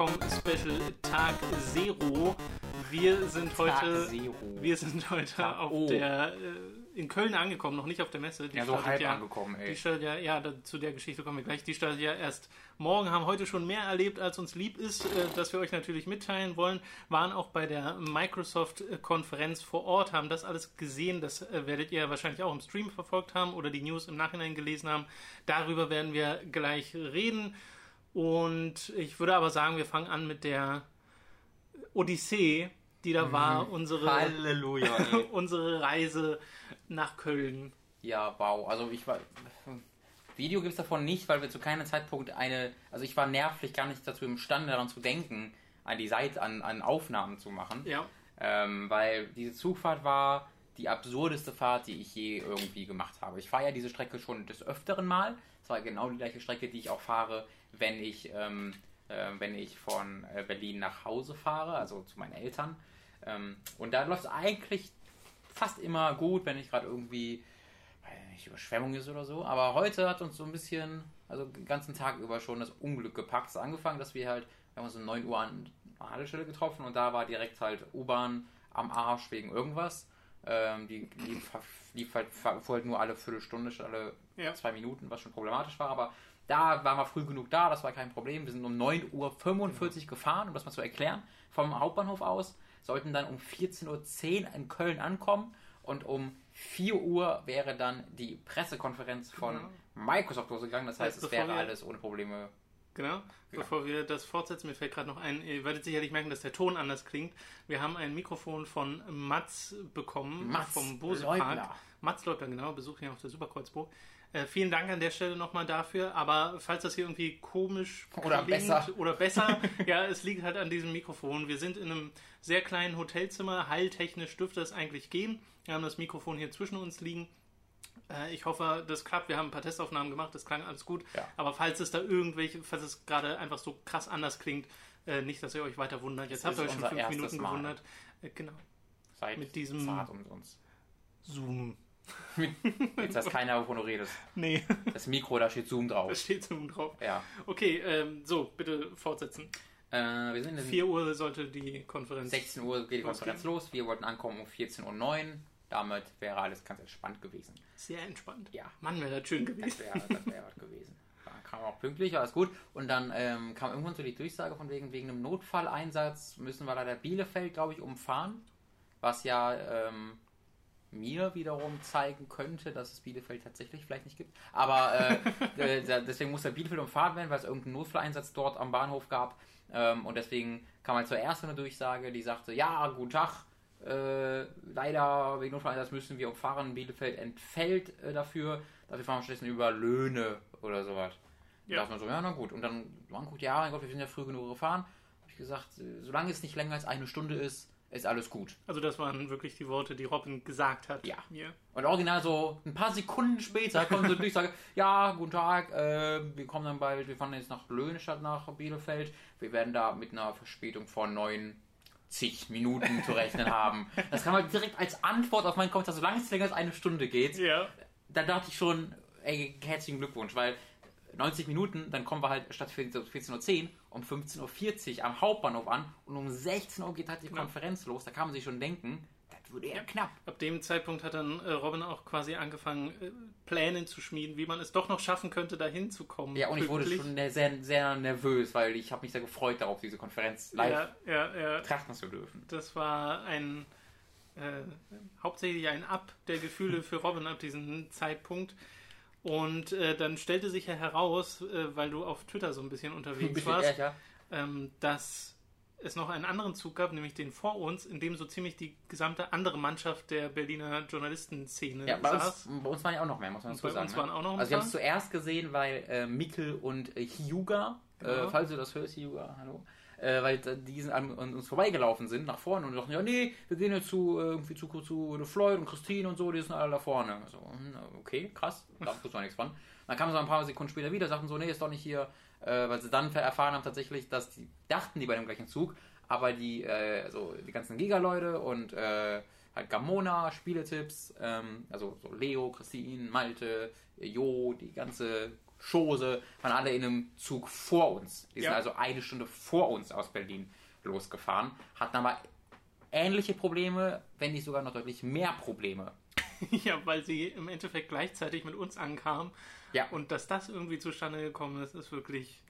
Gamescom Special Tag Zero. Wir sind heute, Zero. wir sind heute Tag auf O. der äh, in Köln angekommen, noch nicht auf der Messe. Die Ja, so halb ja, angekommen, ey. Die startet ja, ja, da, zu der Geschichte kommen wir gleich. Die startet ja erst morgen, haben heute schon mehr erlebt, als uns lieb ist, äh, dass wir euch natürlich mitteilen wollen. Waren auch bei der Microsoft-Konferenz vor Ort, haben das alles gesehen. Das äh, werdet ihr wahrscheinlich auch im Stream verfolgt haben oder die News im Nachhinein gelesen haben. Darüber werden wir gleich reden. Und ich würde aber sagen, wir fangen an mit der Odyssee, die da war, unsere, Halleluja, unsere Reise nach Köln. Ja, wow. Also ich war. Video gibt's davon nicht, weil wir zu keinem Zeitpunkt eine. Also ich war nervlich gar nicht dazu imstande, daran zu denken, an die Seite, an, an Aufnahmen zu machen. Ja. Ähm, weil diese Zugfahrt war die absurdeste Fahrt, die ich je irgendwie gemacht habe. Ich fahre ja diese Strecke schon des öfteren Mal. Es war genau die gleiche Strecke, die ich auch fahre, wenn ich, ähm, äh, wenn ich von äh, Berlin nach Hause fahre, also zu meinen Eltern. Ähm, und da läuft es eigentlich fast immer gut, wenn ich gerade irgendwie nicht, Überschwemmung ist oder so. Aber heute hat uns so ein bisschen, also den ganzen Tag über schon das Unglück gepackt. Es hat angefangen, dass wir halt, wir haben uns um 9 Uhr an Haltestelle getroffen und da war direkt halt U-Bahn am Arsch wegen irgendwas. Ähm, die lief, lief halt, fuhr halt nur alle Viertelstunde statt alle Ja. zwei Minuten, was schon problematisch war. Aber da waren wir früh genug da, das war kein Problem. Wir sind um 9.45 Uhr gefahren, um das mal zu erklären, vom Hauptbahnhof aus. Sollten dann um 14.10 Uhr in Köln ankommen und um 4 Uhr wäre dann die Pressekonferenz von Genau. Microsoft losgegangen. Das heißt, Heißt, es wäre alles ohne Probleme. Genau. Bevor wir das fortsetzen, mir fällt gerade noch ein, ihr werdet sicherlich merken, dass der Ton anders klingt. Wir haben ein Mikrofon von Mats bekommen, Mats vom Bose Leubler. Park. Mats Leubler, genau, besuchen hier auf der Superkreuzburg. Äh, vielen Dank an der Stelle nochmal dafür, aber falls das hier irgendwie komisch Oder besser. oder besser, ja, es liegt halt an diesem Mikrofon. Wir sind in einem sehr kleinen Hotelzimmer, heiltechnisch dürfte es eigentlich gehen. Wir haben das Mikrofon hier zwischen uns liegen. Äh, Ich hoffe, das klappt. Wir haben ein paar Testaufnahmen gemacht, das klang alles gut. Ja. Aber falls es da irgendwelche, falls es gerade einfach so krass anders klingt, äh, nicht, dass ihr euch weiter wundert. Jetzt Es habt ihr euch schon fünf Minuten Mal. gewundert. Äh, Genau. Seit Mit diesem- Fahrt um uns. Zoom. Jetzt weiß keiner, wovon du redest. Nee, Das Mikro, da steht Zoom da drauf. steht Zoom drauf. Ja. Okay, ähm, so, bitte fortsetzen. Äh, wir sind in 4 Uhr sollte die Konferenz. 16 Uhr geht die Konferenz los. Wir wollten ankommen um 14.09 Uhr. Damit wäre alles ganz entspannt gewesen. Sehr entspannt. Ja. Mann, wäre das schön Das gewesen. wäre das wär was gewesen. Dann kam auch pünktlich, alles gut. Und dann ähm, kam irgendwann so die Durchsage von wegen, wegen einem Notfalleinsatz müssen wir leider Bielefeld, glaube ich, umfahren. Was ja ähm, mir wiederum zeigen könnte, dass es Bielefeld tatsächlich vielleicht nicht gibt. Aber äh, äh, deswegen musste Bielefeld umfahren werden, weil es irgendeinen Notfalleinsatz dort am Bahnhof gab. Ähm, und deswegen kam halt zuerst so eine Durchsage, die sagte, ja, guten Tag, äh, leider wegen Notfalleinsatz müssen wir umfahren. Bielefeld entfällt äh, dafür. Dafür fahren wir stattdessen über Löhne oder sowas. Ja. Da dachte man so, ja, na gut. Und dann man guckt, ja, mein Gott, wir sind ja früh genug gefahren. Hab ich gesagt, äh, solange es nicht länger als eine Stunde ist, ist alles gut. Also das waren wirklich die Worte, die Robin gesagt hat. Ja. Mir. Und original so ein paar Sekunden später kommt so eine Durchsage, ja, guten Tag, äh, wir kommen dann bald, wir fahren jetzt nach Löhne statt nach Bielefeld. Wir werden da mit einer Verspätung von 90 Minuten zu rechnen haben. Das kam halt direkt als Antwort auf meinen Kommentar, solange es länger als eine Stunde geht. Ja. Da dachte ich schon, ey, herzlichen Glückwunsch, weil 90 Minuten, dann kommen wir halt statt 14.10 Uhr um 15.40 Uhr am Hauptbahnhof an und um 16 Uhr geht halt die Konferenz los. Da kann man sich schon denken, das würde ja knapp. Ab dem Zeitpunkt hat dann äh, Robin auch quasi angefangen, äh, Pläne zu schmieden, wie man es doch noch schaffen könnte, dahin zu kommen. Ja, und ich wurde schon ne- sehr, sehr nervös, weil ich habe mich sehr gefreut darauf, diese Konferenz live Ja, ja, ja. betrachten zu dürfen. Das war ein äh, hauptsächlich ein Ab der Gefühle für Robin ab diesem Zeitpunkt. Und äh, dann stellte sich ja heraus, äh, weil du auf Twitter so ein bisschen unterwegs Ein bisschen warst, ähm, dass es noch einen anderen Zug gab, nämlich den vor uns, in dem so ziemlich die gesamte andere Mannschaft der Berliner Journalistenszene Ja, bei saß. uns, bei uns waren ja auch noch mehr, muss man dazu bei sagen. uns waren auch noch also wir haben es zuerst gesehen, weil äh, Mikkel und äh, Hyuga, Genau. äh, falls du das hörst, Hyuga, hallo, äh, weil äh, die sind an, an uns vorbeigelaufen sind, nach vorne und dachten, ja nee, wir gehen jetzt zu, äh, irgendwie zu, zu The Floyd und Christine und so, die sind alle da vorne. So, hm, okay, krass, da wusste man nichts von. Dann kamen sie ein paar Sekunden später wieder, sagten so, nee, ist doch nicht hier, äh, weil sie dann erfahren haben tatsächlich, dass die dachten, die bei dem gleichen Zug, aber die, äh, also die ganzen Giga-Leute und äh, halt Gamona, Spieletipps, ähm, also so Leo, Christine, Malte, Jo, die ganze Chose, waren alle in einem Zug vor uns. Die sind Ja. also eine Stunde vor uns aus Berlin losgefahren, hatten aber ähnliche Probleme, wenn nicht sogar noch deutlich mehr Probleme. ja, weil sie im Endeffekt gleichzeitig mit uns ankamen. Ja. Und dass das irgendwie zustande gekommen ist, ist wirklich,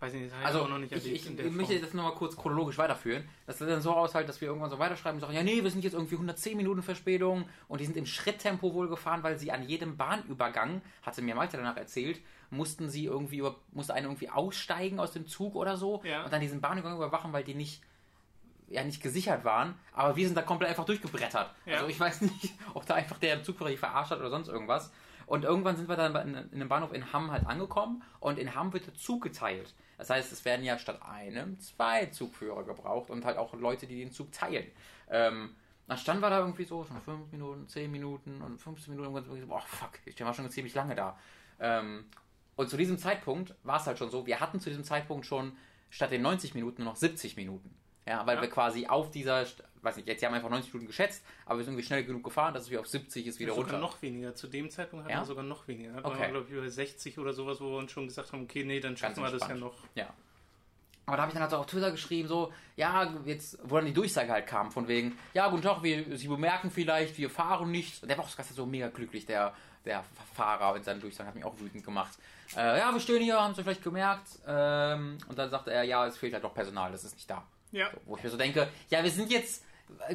weiß nicht, das ich Also, auch noch nicht ich, erlebt ich, der ich möchte das nochmal kurz chronologisch weiterführen. Das sieht dann so aus, halt, dass wir irgendwann so weiterschreiben und sagen, ja, nee, wir sind jetzt irgendwie 110 Minuten Verspätung und die sind im Schritttempo wohl gefahren, weil sie an jedem Bahnübergang, hatte mir Malte danach erzählt, mussten sie irgendwie, über, musste einer irgendwie aussteigen aus dem Zug oder so Ja. und dann diesen Bahnübergang überwachen, weil die nicht ja nicht gesichert waren, aber wir sind da komplett einfach durchgebrettert. Ja. Also ich weiß nicht, ob da einfach der Zugführer die verarscht hat oder sonst irgendwas. Und irgendwann sind wir dann in, in einem Bahnhof in Hamm halt angekommen und in Hamm wird der Zug geteilt. Das heißt, es werden ja statt einem zwei Zugführer gebraucht und halt auch Leute, die den Zug teilen. Ähm, dann standen wir da irgendwie so, schon 5 Minuten, 10 Minuten und 15 Minuten und so, boah, fuck, ich war schon ziemlich lange da. Ähm, und zu diesem Zeitpunkt war es halt schon so, wir hatten zu diesem Zeitpunkt schon statt den 90 Minuten nur noch 70 Minuten. Ja, weil Ja. wir quasi auf dieser, weiß nicht, jetzt haben einfach 90 Minuten geschätzt, aber wir sind irgendwie schnell genug gefahren, dass es wieder auf 70 ist, wieder sogar runter. noch weniger. Zu dem Zeitpunkt hatten Ja? wir sogar noch weniger. Da Okay. wir, glaube ich, über 60 oder sowas, wo wir uns schon gesagt haben, okay, nee, dann schaffen wir das ja noch. Ja. Aber da habe ich dann halt so auf Twitter geschrieben, so, ja, jetzt, wo dann die Durchsage halt kam, von wegen, ja, guten Tag, wir, Sie bemerken vielleicht, wir fahren nicht. Und der war auch so mega glücklich, der, der Fahrer in seinen Durchsagen, hat mich auch wütend gemacht. Äh, ja, wir stehen hier, haben Sie vielleicht gemerkt. Ähm, und dann sagte er, ja, es fehlt halt doch Personal, das ist nicht da. Ja. Wo ich mir so denke, ja, wir sind jetzt,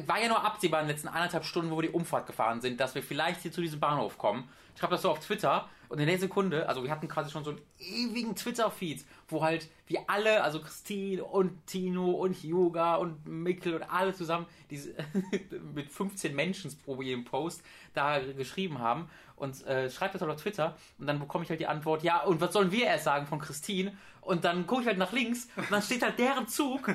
war ja nur absehbar in den letzten anderthalb Stunden, wo wir die Umfahrt gefahren sind, dass wir vielleicht hier zu diesem Bahnhof kommen. Ich schreibe das so auf Twitter und in der Sekunde, also wir hatten quasi schon so einen ewigen Twitter-Feed, wo halt wir alle, also Christine und Tino und Hyuga und Mikkel und alle zusammen diese, mit 15 Menschen pro jedem Post da geschrieben haben und äh, schreibt das halt auf Twitter und dann bekomme ich halt die Antwort, ja, und was sollen wir erst sagen von Christine? Und dann gucke ich halt nach links und dann steht halt deren Zug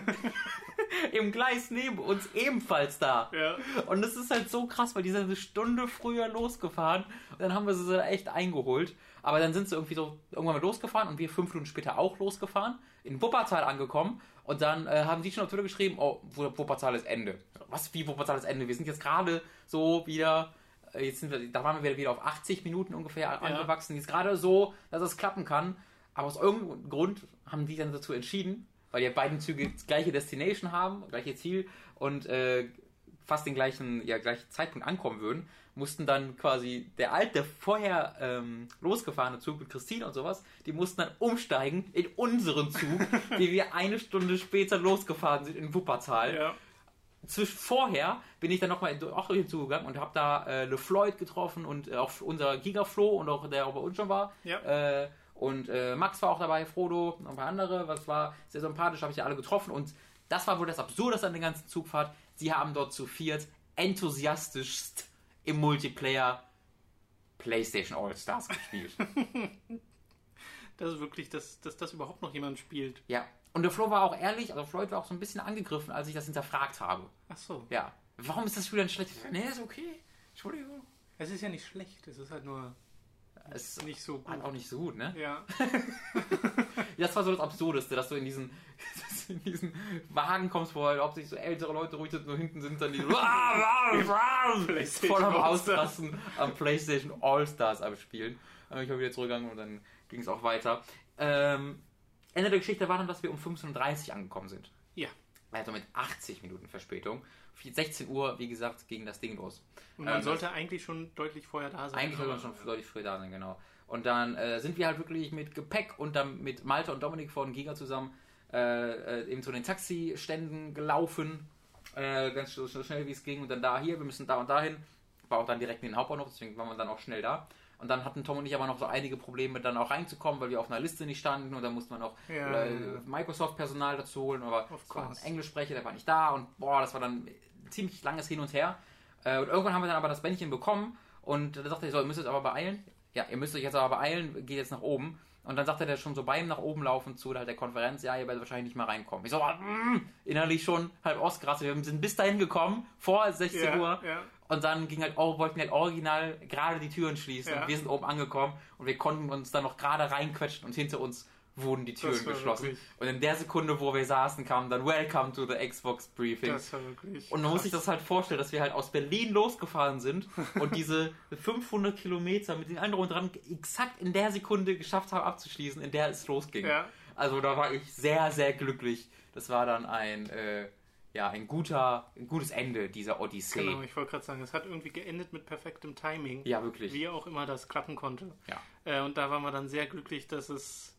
im Gleis neben uns ebenfalls da. Ja. Und das ist halt so krass, weil die sind eine Stunde früher losgefahren und dann haben wir sie so echt eingeholt. Aber dann sind sie irgendwie so irgendwann mal losgefahren und wir fünf Minuten später auch losgefahren, in Wuppertal angekommen und dann äh, haben die schon auf Twitter geschrieben, oh, Wu- Wuppertal ist Ende. Was, wie Wuppertal ist Ende? Wir sind jetzt gerade so wieder, jetzt sind wir, da waren wir wieder, auf 80 Minuten ungefähr angewachsen. Jetzt gerade so, dass es klappen kann. Aber aus irgendeinem Grund haben die dann dazu entschieden, weil die beiden Züge das gleiche Destination haben, gleiche Ziel und äh, fast den gleichen, ja, gleichen Zeitpunkt ankommen würden, mussten dann quasi der alte, vorher ähm, losgefahrene Zug mit Christine und sowas, die mussten dann umsteigen in unseren Zug, wie wir eine Stunde später losgefahren sind in Wuppertal. Ja. Zwischen vorher bin ich dann nochmal auch durch den Zug gegangen und habe da äh, Le Floyd getroffen und äh, auch unser Gigaflo und auch der auch bei uns schon war. Ja. Äh, und äh, Max war auch dabei, Frodo und ein paar andere. Was war sehr sympathisch, habe ich ja alle getroffen. Und das war wohl das Absurdeste an der ganzen Zugfahrt. Sie haben dort zu viert enthusiastischst im Multiplayer PlayStation All-Stars gespielt. Das ist wirklich, dass, dass das überhaupt noch jemand spielt. ja. Und der Flo war auch ehrlich, also Floyd war auch so ein bisschen angegriffen, als ich das hinterfragt habe. Ach so. Ja. Warum ist das Spiel denn schlecht? Nee, ist okay. Entschuldigung. Es ist ja nicht schlecht, es ist halt nur Es ist nicht so gut. halt auch nicht so gut, ne? Ja. Das war so das Absurdeste, dass du in diesen, in diesen Wagen kommst, wo halt hauptsächlich so ältere Leute ruhig sitzen, nur hinten sind dann die so PlayStation voll am. Ausrasten am PlayStation All-Stars abspielen. Dann bin ich mal wieder zurückgegangen und dann ging es auch weiter. Ähm, Ende der Geschichte war dann, dass wir um 15.30 Uhr angekommen sind. Ja. Also mit 80 Minuten Verspätung. 16 Uhr, wie gesagt, ging das Ding los. Und man Ähm, sollte eigentlich schon deutlich vorher da sein. Eigentlich sollte man schon deutlich früher da sein, genau. Und dann äh, sind wir halt wirklich mit Gepäck und dann mit Malte und Dominik von Giga zusammen äh, äh, eben zu den Taxiständen gelaufen. Äh, ganz so, so schnell wie es ging. Und dann da hier, wir müssen da und dahin. War auch dann direkt in den Hauptbahnhof, deswegen waren wir dann auch schnell da. Und dann hatten Tom und ich aber noch so einige Probleme, dann auch reinzukommen, weil wir auf einer Liste nicht standen. Und dann mussten wir noch Ja, äh, ja. Microsoft-Personal dazu holen. Aber es war ein. Englischsprecher, der war nicht da. Und boah, das war dann ein ziemlich langes Hin und Her. Äh, und irgendwann haben wir dann aber das Bändchen bekommen und da sagte er so, ihr müsst euch aber beeilen. Ja, ihr müsst euch jetzt aber beeilen, geht jetzt nach oben. Und dann sagte der schon so beim nach oben laufen zu halt der Konferenz, ja, ihr werdet wahrscheinlich nicht mehr reinkommen. Ich so, ah, mm, innerlich schon halb ausgerastet. Wir sind bis dahin gekommen, vor 16 Ja, Uhr. ja. Und dann ging halt, oh, wollten halt original gerade die Türen schließen. Ja. Und wir sind oben angekommen und wir konnten uns dann noch gerade reinquetschen und hinter uns wurden die Türen geschlossen. wirklich- Und in der Sekunde, wo wir saßen, kam dann Welcome to the Xbox Briefing. Das war wirklich. Und man muss sich das halt vorstellen, dass wir halt aus Berlin losgefahren sind und diese 500 Kilometer mit den anderen dran exakt in der Sekunde geschafft haben abzuschließen, in der es losging. Ja. Also da war ich sehr, sehr glücklich. Das war dann ein, äh, ja, ein guter, ein gutes Ende dieser Odyssee. Genau, ich wollte gerade sagen, es hat irgendwie geendet mit perfektem Timing. Ja, wirklich. Wie auch immer das klappen konnte. Ja. Äh, und da waren wir dann sehr glücklich, dass es,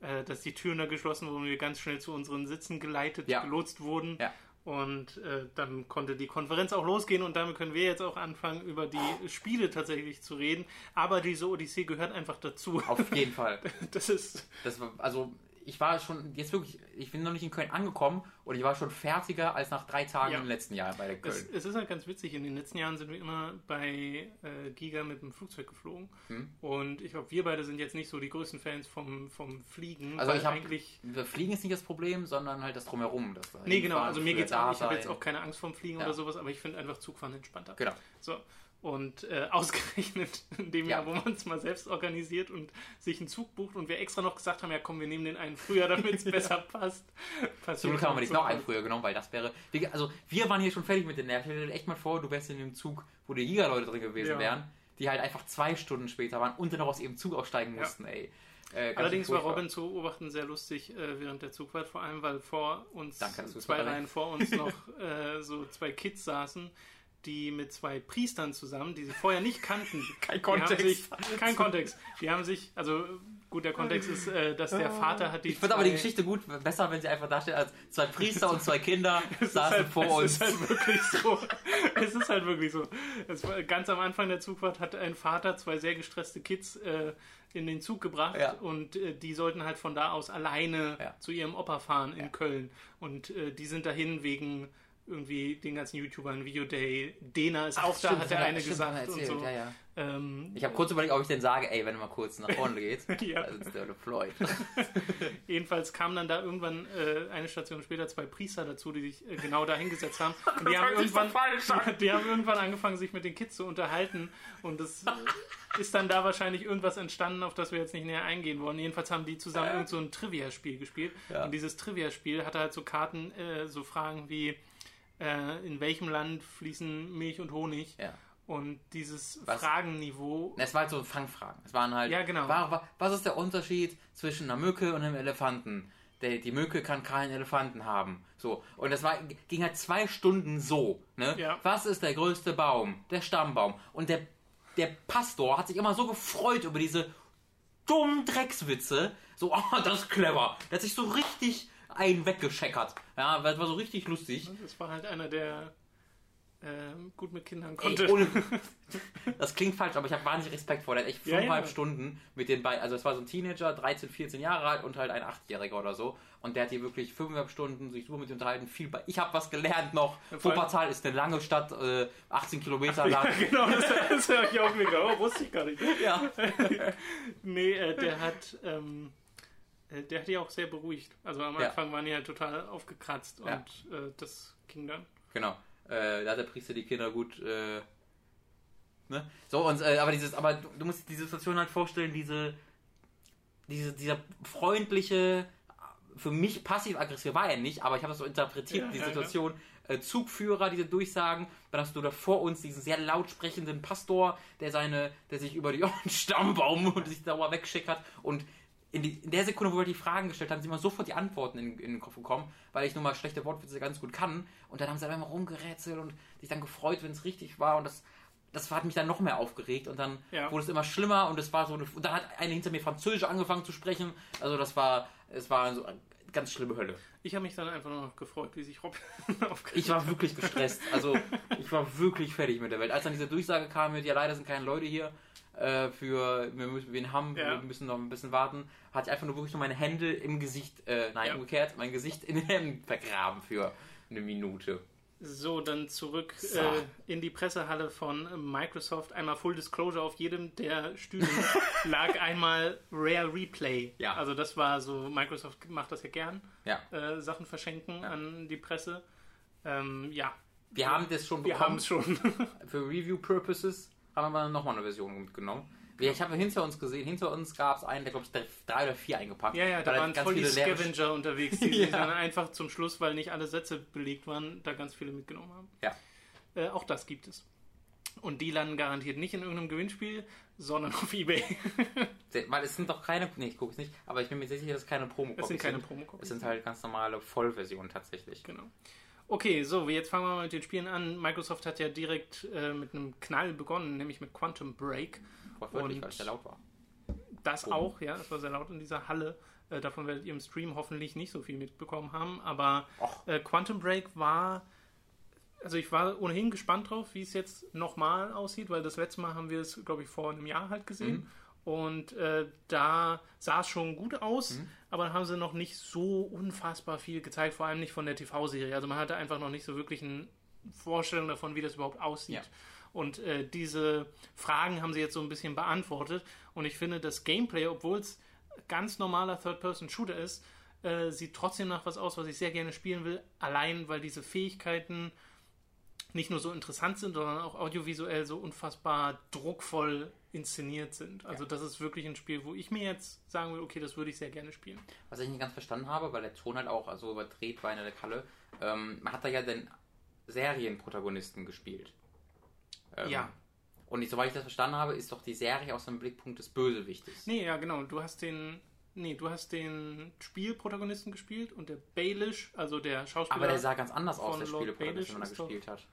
äh, dass die Türen da geschlossen wurden und wir ganz schnell zu unseren Sitzen geleitet, Ja. gelotst wurden. Ja. Und äh, dann konnte die Konferenz auch losgehen und damit können wir jetzt auch anfangen, über die Spiele tatsächlich zu reden. Aber diese Odyssee gehört einfach dazu. Auf jeden Fall. Das ist. Das war, also ich war schon jetzt wirklich, ich bin noch nicht in Köln angekommen und ich war schon fertiger als nach drei Tagen Ja. im letzten Jahr bei der Köln. Es, es ist halt ganz witzig, in den letzten Jahren sind wir immer bei äh, Giga mit dem Flugzeug geflogen. Hm. Und ich glaube, wir beide sind jetzt nicht so die größten Fans vom, vom Fliegen. Also ich hab- eigentlich. Fliegen ist nicht das Problem, sondern halt das Drumherum. Das Nee, genau, also mir geht's auch. Ich habe jetzt auch keine Angst vorm Fliegen Ja. oder sowas, aber ich finde einfach Zugfahren entspannter. Genau. So. Und äh, ausgerechnet in dem Ja. Jahr, wo man es mal selbst organisiert und sich einen Zug bucht und wir extra noch gesagt haben, ja komm, wir nehmen den einen früher, damit es besser passt. Zum passiert Glück haben wir nicht noch einen früher genommen, weil das wäre. Also, wir waren hier schon fertig mit den Nerven. Stell dir echt mal vor, du wärst in dem Zug, wo die Giga-Leute drin gewesen Ja. wären, die halt einfach zwei Stunden später waren und dann noch aus ihrem Zug aussteigen Ja. mussten, ey. Äh, Allerdings war. Robin zu beobachten sehr lustig äh, während der Zugfahrt, vor allem weil vor uns, Danke, zwei Reihen vor uns noch äh, so zwei Kids saßen, die mit zwei Priestern zusammen, die sie vorher nicht kannten. Kein Kontext. Sich, kein Kontext. Die haben sich, also gut, der Kontext ist, äh, dass der Vater hat die. Ich finde aber die Geschichte gut, besser, wenn sie einfach da steht, als zwei Priester und zwei Kinder Es ist saßen halt, vor uns. Es ist halt wirklich so. Es ist halt wirklich so. Es war, ganz am Anfang der Zugfahrt hat ein Vater zwei sehr gestresste Kids äh, in den Zug gebracht Ja. und äh, die sollten halt von da aus alleine Ja. zu ihrem Opa fahren in Köln. Und äh, die sind dahin wegen irgendwie den ganzen YouTubern, Video Day. Dena ist auch da, Stimmt, hat der hat er- eine stimmt, gesagt und erzählt, so. Ja, ja. Ähm, Ich habe kurz überlegt, ob ich denn sage, ey, wenn du mal kurz nach vorne gehst, Ja. da sitzt der Floyd. Jedenfalls kamen dann da irgendwann äh, eine Station später zwei Priester dazu, die sich äh, genau da hingesetzt haben. Und die haben, irgendwann, die haben irgendwann angefangen, sich mit den Kids zu unterhalten. Und es äh, ist dann da wahrscheinlich irgendwas entstanden, auf das wir jetzt nicht näher eingehen wollen. Jedenfalls haben die zusammen irgend so ein Trivia-Spiel gespielt. Ja. Und dieses Trivia-Spiel hatte halt so Karten, äh, so Fragen wie, äh, in welchem Land fließen Milch und Honig? Ja. Und dieses Was? Fragenniveau Es war halt so Fangfragen. Es waren halt, Ja, genau. wa- wa- was ist der Unterschied zwischen einer Mücke und einem Elefanten? Der, die Mücke kann keinen Elefanten haben. So. Und das war, ging halt zwei Stunden so. Ne? Ja. Was ist der größte Baum? Der Stammbaum. Und der, der Pastor hat sich immer so gefreut über diese dummen Dreckswitze. So, oh, das ist clever. Der hat sich so richtig einen weggescheckert. Ja, das war so richtig lustig. Das war halt einer, der ähm, gut mit Kindern Ey, konnte. ohne, das klingt falsch, aber ich habe wahnsinnig Respekt vor. Der hat echt Ja, fünfeinhalb ja. Stunden mit den beiden. Also, es war so ein Teenager, 13, 14 Jahre alt und halt ein Achtjähriger oder so. Und der hat hier wirklich fünfeinhalb Stunden sich super mit ihm unterhalten. Viel bei. Ich habe was gelernt noch. Wuppertal ist eine lange Stadt, äh, 18 Kilometer lang. Ja, genau, das, das höre ich auch mega. Oh, wusste ich gar nicht. Ja. Nee, äh, der hat, ähm, äh, der hat die auch sehr beruhigt. Also am Ja. Anfang waren die halt total aufgekratzt Ja. und äh, das ging dann. Genau. Äh, da hat der Priester die Kinder gut. Äh, ne? So, und, äh, aber dieses, aber du, du musst die Situation halt vorstellen, diese, diese, dieser freundliche, für mich passiv-aggressiv war er nicht, aber ich habe das so interpretiert, Ja, die ja, Situation. Äh, Zugführer, diese Durchsagen, dann hast du da vor uns diesen sehr laut sprechenden Pastor, der seine, der sich über die Stammbaum und sich dauer wegschickert und in, die, in der Sekunde, wo wir die Fragen gestellt haben, sind immer sofort die Antworten in, in den Kopf gekommen, weil ich nun mal schlechte Wortwitze ganz gut kann. Und dann haben sie einfach mal rumgerätselt und sich dann gefreut, wenn es richtig war. Und das, das hat mich dann noch mehr aufgeregt. Und dann Ja. wurde es immer schlimmer und es war so eine, und dann hat eine hinter mir Französisch angefangen zu sprechen. Also das war, es war so ganz schlimme Hölle. Ich habe mich dann einfach nur noch gefreut, wie sich Rob aufgeregt Ich war wirklich gestresst. Also ich war wirklich fertig mit der Welt. Als dann diese Durchsage kam mit, ja leider sind keine Leute hier äh, für, wir müssen wir haben, Ja. wir müssen noch ein bisschen warten, hatte ich einfach nur wirklich nur meine Hände im Gesicht, äh, nein, Ja. umgekehrt, mein Gesicht in den Händen vergraben für eine Minute. So, dann zurück So. Äh, in die Pressehalle von Microsoft. Einmal Full Disclosure auf jedem der Stühle lag einmal Rare Replay. Ja. Also das war so, Microsoft macht das ja gern, Ja. äh, Sachen verschenken an die Presse. Ähm, ja, Wir haben das schon wir haben bekommen. es schon. Für Review Purposes haben wir nochmal eine Version mitgenommen. Ja, Ich habe hinter uns gesehen, hinter uns gab es einen, der glaube ich drei oder vier eingepackt. Ja, ja, da er waren ganz voll die viele leere- Scavenger unterwegs, die Ja. sich dann einfach zum Schluss, weil nicht alle Sätze belegt waren, da ganz viele mitgenommen haben. Ja. Äh, auch das gibt es. Und die landen garantiert nicht in irgendeinem Gewinnspiel, sondern auf Ebay. Weil es sind doch keine, nee, ich gucke es nicht, aber ich bin mir sicher, dass es keine promo Es sind keine Es Promo-Copies. sind halt ganz normale Vollversionen tatsächlich. Genau. Okay, so, jetzt fangen wir mal mit den Spielen an. Microsoft hat ja direkt äh, mit einem Knall begonnen, nämlich mit Quantum Break. Wortwörtlich, weil es sehr laut war. Das Oh. auch, ja, das war sehr laut in dieser Halle. Äh, davon werdet ihr im Stream hoffentlich nicht so viel mitbekommen haben. Aber äh, Quantum Break war, also ich war ohnehin gespannt drauf, wie es jetzt nochmal aussieht, weil das letzte Mal haben wir es, glaube ich, vor einem Jahr halt gesehen. Mhm. Und äh, da sah es schon gut aus, Mhm. aber da haben sie noch nicht so unfassbar viel gezeigt, vor allem nicht von der TV-Serie. Also man hatte einfach noch nicht so wirklich eine Vorstellung davon, wie das überhaupt aussieht. Ja. Und äh, diese Fragen haben sie jetzt so ein bisschen beantwortet. Und ich finde, das Gameplay, obwohl es ganz normaler Third-Person-Shooter ist, äh, sieht trotzdem nach was aus, was ich sehr gerne spielen will. Allein, weil diese Fähigkeiten nicht nur so interessant sind, sondern auch audiovisuell so unfassbar druckvoll inszeniert sind. Also das ist wirklich ein Spiel, wo ich mir jetzt sagen will, okay, das würde ich sehr gerne spielen. Was ich nicht ganz verstanden habe, weil der Ton halt auch so überdreht war in der Kalle, ähm, man hat da ja den Serienprotagonisten gespielt. Ähm, Ja. Und soweit ich das verstanden habe, ist doch die Serie aus dem Blickpunkt des Bösewichtes. Nee, ja, genau. Du hast den. Nee, du hast den Spielprotagonisten gespielt und der Baelish, also der Schauspieler. Aber der sah ganz anders aus, der Lord Spieleprotagonist, wenn man da gespielt hat.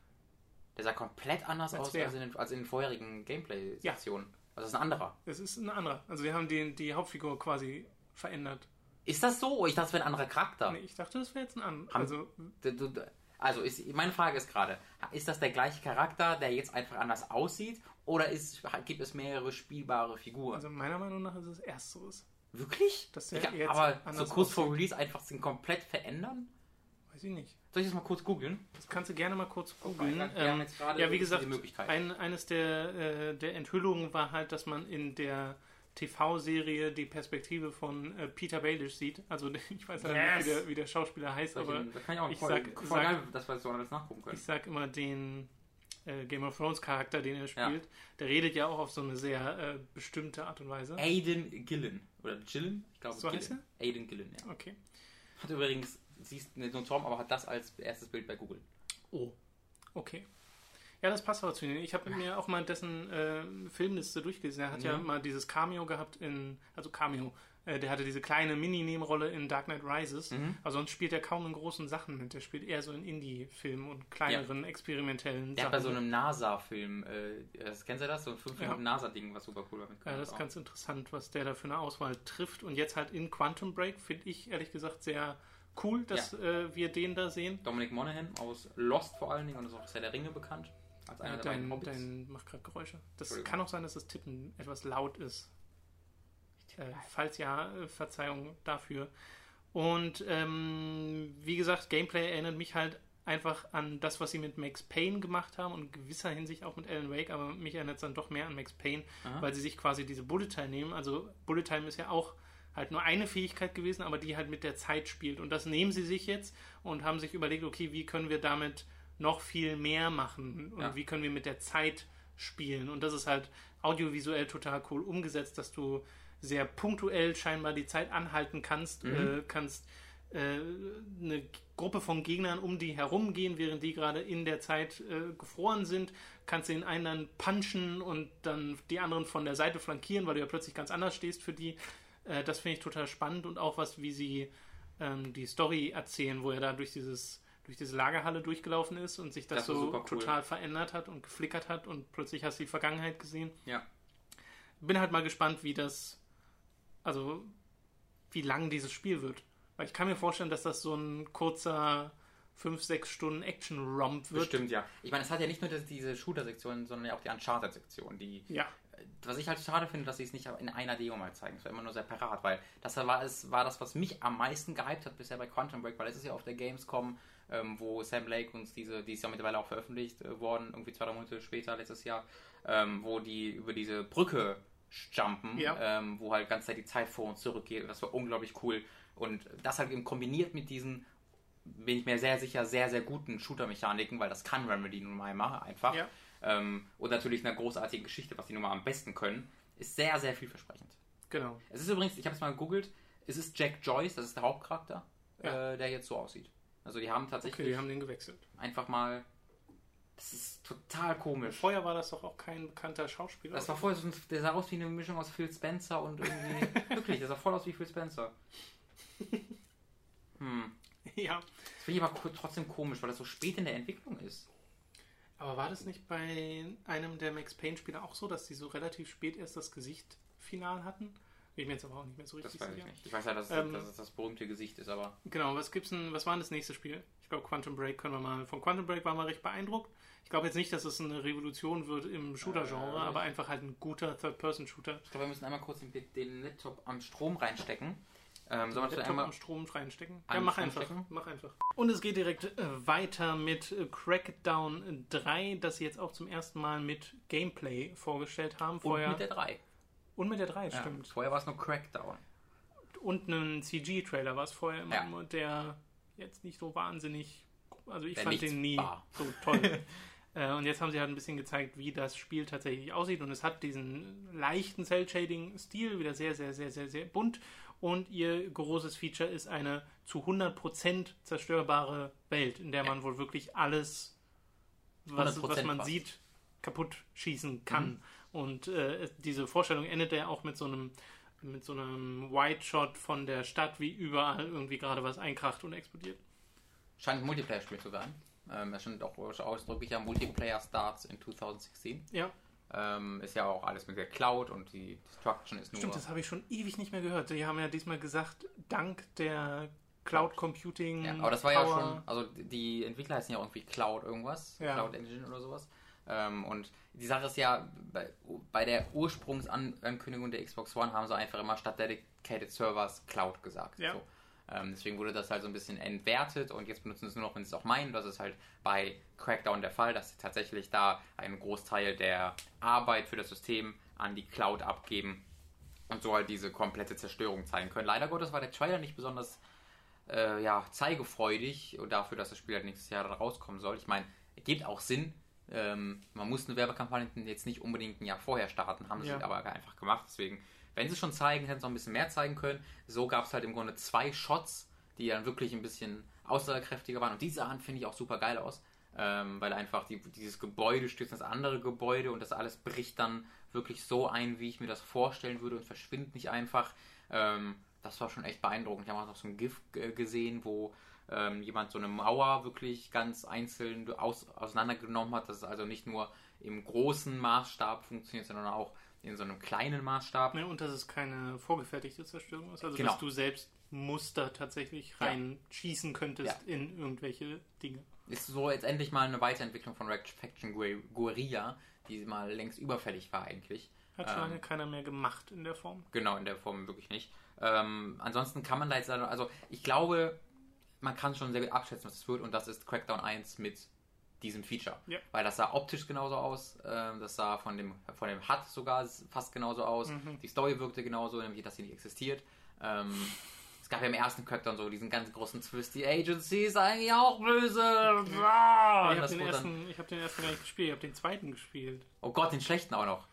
Der sah komplett anders Als aus als in, den, als in den vorherigen Gameplay-Sektionen. Also das ist ein anderer. Es ist ein anderer. Also wir haben den, die Hauptfigur quasi verändert. Ist das so? Ich dachte, es wäre ein anderer Charakter. Nee, ich dachte, das wäre jetzt ein anderer. Also, Also ist, meine Frage ist gerade, ist das der gleiche Charakter, der jetzt einfach anders aussieht? Oder ist, gibt es mehrere spielbare Figuren? also meiner Meinung nach ist es ersteres. Wirklich? Dass der Ich- jetzt aber so kurz vor aussieht. Release einfach den komplett verändern? Weiß ich nicht. Soll ich das mal kurz googeln? Das kannst du gerne mal kurz googeln. wir haben Ähm, jetzt gerade ja, wie die gesagt, Möglichkeit. ein, eines der, äh, der Enthüllungen war halt, dass man in der TV-Serie die Perspektive von äh, Peter Baelish sieht. Also ich weiß Yes! nicht, wie der, wie der Schauspieler heißt, aber ich auch ich voll, sag- voll sag- geil, dass wir so alles nachgucken können. ich sag immer den äh, Game of Thrones Charakter, den er spielt, der redet ja auch auf so eine sehr äh, bestimmte Art und Weise. Aiden Gillen. Oder Gillen? Ich glaube So heißt Gillen. Aiden Gillen, ja. Okay. Hat übrigens, siehst nicht nur Tom, aber hat das als erstes Bild bei Google. Oh, okay. Ja, das passt aber zu ihm. Ich habe mir auch mal dessen äh, Filmliste durchgelesen. Er hat ja Mhm. mal dieses Cameo gehabt in, also Cameo, äh, der hatte diese kleine Mini-Nebenrolle in Dark Knight Rises. Mhm. Aber sonst spielt er kaum in großen Sachen mit. Der spielt eher so in Indie-Filmen und kleineren, experimentellen Der hat Sachen. bei so einem NASA-Film, äh, das, kennst du das? So ein 5 Ja. Minuten NASA-Ding, was super cool war. Ja, das ist ganz interessant, was der da für eine Auswahl trifft. Und jetzt halt in Quantum Break finde ich ehrlich gesagt sehr cool, dass äh, wir den da sehen. Dominic Monaghan aus Lost vor allen Dingen und ist auch sehr der Ringe bekannt. Als einer Ja, der beiden dein, dein macht gerade Geräusche. Das kann auch sein, dass das Tippen etwas laut ist. Äh, falls ja, äh, Verzeihung dafür. Und ähm, wie gesagt, Gameplay erinnert mich halt einfach an das, was sie mit Max Payne gemacht haben und in gewisser Hinsicht auch mit Alan Wake, aber mich erinnert es dann doch mehr an Max Payne, Aha. weil sie sich quasi diese Bullet Time nehmen. Also Bullet Time ist ja auch halt nur eine Fähigkeit gewesen, aber die halt mit der Zeit spielt. Und das nehmen sie sich jetzt und haben sich überlegt, okay, wie können wir damit noch viel mehr machen und Ja. wie können wir mit der Zeit spielen. Und das ist halt audiovisuell total cool umgesetzt, dass du sehr punktuell scheinbar die Zeit anhalten kannst, Mhm. äh, kannst äh, eine Gruppe von Gegnern um die herumgehen, während die gerade in der Zeit äh, gefroren sind, kannst den einen dann punchen und dann die anderen von der Seite flankieren, weil du ja plötzlich ganz anders stehst für die. Äh, das finde ich total spannend und auch was, wie sie ähm, die Story erzählen, wo er da durch dieses durch diese Lagerhalle durchgelaufen ist und sich das, Das so cool. total verändert hat und geflickert hat und plötzlich hast du die Vergangenheit gesehen. Ja. Bin halt mal gespannt, wie das, also wie lang dieses Spiel wird. Weil ich kann mir vorstellen, dass das so ein kurzer 5, 6 Stunden Action-Romp wird. Bestimmt, ja. Ich meine, es hat ja nicht nur diese Shooter-Sektion, sondern ja auch die Uncharted-Sektion, die Ja, was ich halt schade finde, dass sie es nicht in einer Demo mal zeigen. Es war immer nur separat, weil das war, es, war das, was mich am meisten gehypt hat bisher bei Quantum Break, weil es ist ja auf der Gamescom, ähm, wo Sam Lake uns diese, die ist ja mittlerweile auch veröffentlicht äh, worden, irgendwie zwei drei Monate später, letztes Jahr, ähm, wo die über diese Brücke jumpen, Ja. ähm, wo halt ganz Zeit die Zeit vor und zurück geht. Das war unglaublich cool. Und das halt eben kombiniert mit diesen, bin ich mir sehr sicher, sehr, sehr guten Shooter-Mechaniken, weil das kann Remedy nun mal einfach. Ja. Ähm, und natürlich einer großartigen Geschichte, was die nun mal am besten können. ist sehr, sehr vielversprechend. Genau. Es ist übrigens, ich habe es mal gegoogelt, es ist Jack Joyce, das ist der Hauptcharakter, Ja. äh, der jetzt so aussieht. Also die haben tatsächlich Okay, die haben den gewechselt. einfach mal. Das ist total komisch. Vorher war das doch auch kein bekannter Schauspieler. Das war vorher so ein, der sah aus wie eine Mischung aus Phil Spencer und irgendwie. wirklich, der sah voll aus wie Phil Spencer. Hm. ja. Das finde ich aber trotzdem komisch, weil das so spät in der Entwicklung ist. Aber war das nicht bei einem der Max Payne-Spiele auch so, dass die so relativ spät erst das Gesicht final hatten? Bin ich mir jetzt aber auch nicht mehr so Das richtig weiß ich sicher. nicht. Ich weiß ja, dass, Ähm, dass es das berühmte Gesicht ist, aber. Genau, was gibt's denn, was war denn das nächste Spiel? Ich glaube Quantum Break können wir mal. Von Quantum Break war man recht beeindruckt. Ich glaube jetzt nicht, dass es eine Revolution wird im Shooter-Genre, Äh, aber einfach halt ein guter Third-Person-Shooter. Ich glaube, wir müssen einmal kurz den, den Laptop am Strom reinstecken. Ähm, sollen wir das Laptop einmal. am Strom reinstecken? Ja, mach einfach. Mach einfach. Und es geht direkt äh, weiter mit äh, Crackdown 3, das sie jetzt auch zum ersten Mal mit Gameplay vorgestellt haben. Und Vorher, mit der 3. und mit der 3, Ja, stimmt. vorher war es nur Crackdown. Und einen CG-Trailer war es vorher immer, Ja. der jetzt nicht so wahnsinnig. Also ich Der fand den nie war. so toll. äh, und jetzt haben sie halt ein bisschen gezeigt, wie das Spiel tatsächlich aussieht. Und es hat diesen leichten Cell-Shading-Stil, wieder sehr, sehr, sehr, sehr, sehr bunt. Und ihr großes Feature ist eine zu 100% zerstörbare Welt, in der Ja. man wohl wirklich alles, was, 100% was man fast. sieht, kaputt schießen kann. Mhm. Und äh, es- diese Vorstellung endet ja auch mit so einem mit so einem White Shot von der Stadt, wie überall irgendwie gerade was einkracht und explodiert. Scheint ein Multiplayer-Spiel zu sein. Ähm, das stand auch ausdrücklich ja Multiplayer Starts in 2016. Ja, Ähm, ist ja auch alles mit der Cloud und die Destruction ist nur. stimmt, das habe ich schon ewig nicht mehr gehört. Die haben ja diesmal gesagt, dank der Cloud Computing. ja, aber das war ja Power- schon, also die Entwickler heißen ja irgendwie Cloud irgendwas, Ja. Cloud Engine oder sowas. Ähm, und die Sache ist ja, bei, bei der Ursprungsankündigung der Xbox One haben sie einfach immer statt Dedicated Servers Cloud gesagt. Ja. So. Ähm, deswegen wurde das halt so ein bisschen entwertet und jetzt benutzen sie es nur noch, wenn sie es auch meinen. Das ist halt bei Crackdown der Fall, dass sie tatsächlich da einen Großteil der Arbeit für das System an die Cloud abgeben und so halt diese komplette Zerstörung zeigen können. Leider Gottes war der Trailer nicht besonders äh, ja, zeigefreudig dafür, dass das Spiel halt nächstes Jahr rauskommen soll. Ich meine, es gibt auch Sinn. Ähm, man muss eine Werbekampagne jetzt nicht unbedingt ein Jahr vorher starten, haben sie Ja. aber einfach gemacht. Deswegen, wenn sie schon zeigen, hätten sie noch ein bisschen mehr zeigen können. So gab es halt im Grunde zwei Shots, die dann wirklich ein bisschen aussagekräftiger waren. Und die sahen, finde ich, auch super geil aus. Ähm, weil einfach die, dieses Gebäude stürzt in das andere Gebäude und das alles bricht dann wirklich so ein, wie ich mir das vorstellen würde und verschwindet nicht einfach. Ähm, das war schon echt beeindruckend. Ich habe auch noch so ein GIF äh, gesehen, wo ähm, jemand so eine Mauer wirklich ganz einzeln aus, auseinandergenommen hat. Das ist also nicht nur im großen Maßstab funktioniert, sondern auch in so einem kleinen Maßstab. Ja, und dass es keine vorgefertigte Zerstörung ist. Also Genau. dass du selbst Muster tatsächlich Ja. reinschießen könntest in irgendwelche Dinge. Ist so jetzt endlich mal eine Weiterentwicklung von Red Faction Gu- Guerilla, die mal längst überfällig war eigentlich. Hat schon Ähm, lange keiner mehr gemacht in der Form. Genau, in der Form wirklich nicht. Ähm, ansonsten kann man da jetzt, also ich glaube, man kann schon sehr gut abschätzen, was es wird und das ist Crackdown 1 mit diesem Feature. Ja. Weil das sah optisch genauso aus, ähm, das sah von dem, von dem HUD sogar fast genauso aus, Mhm. die Story wirkte genauso, nämlich dass sie nicht existiert. Ähm, es gab ja im ersten Crackdown so diesen ganz großen Twist, die Agency ist eigentlich auch böse. Ah, ich habe den, ersten- ich hab den ersten gar nicht gespielt, ich habe den zweiten gespielt. oh Gott, den schlechten auch noch.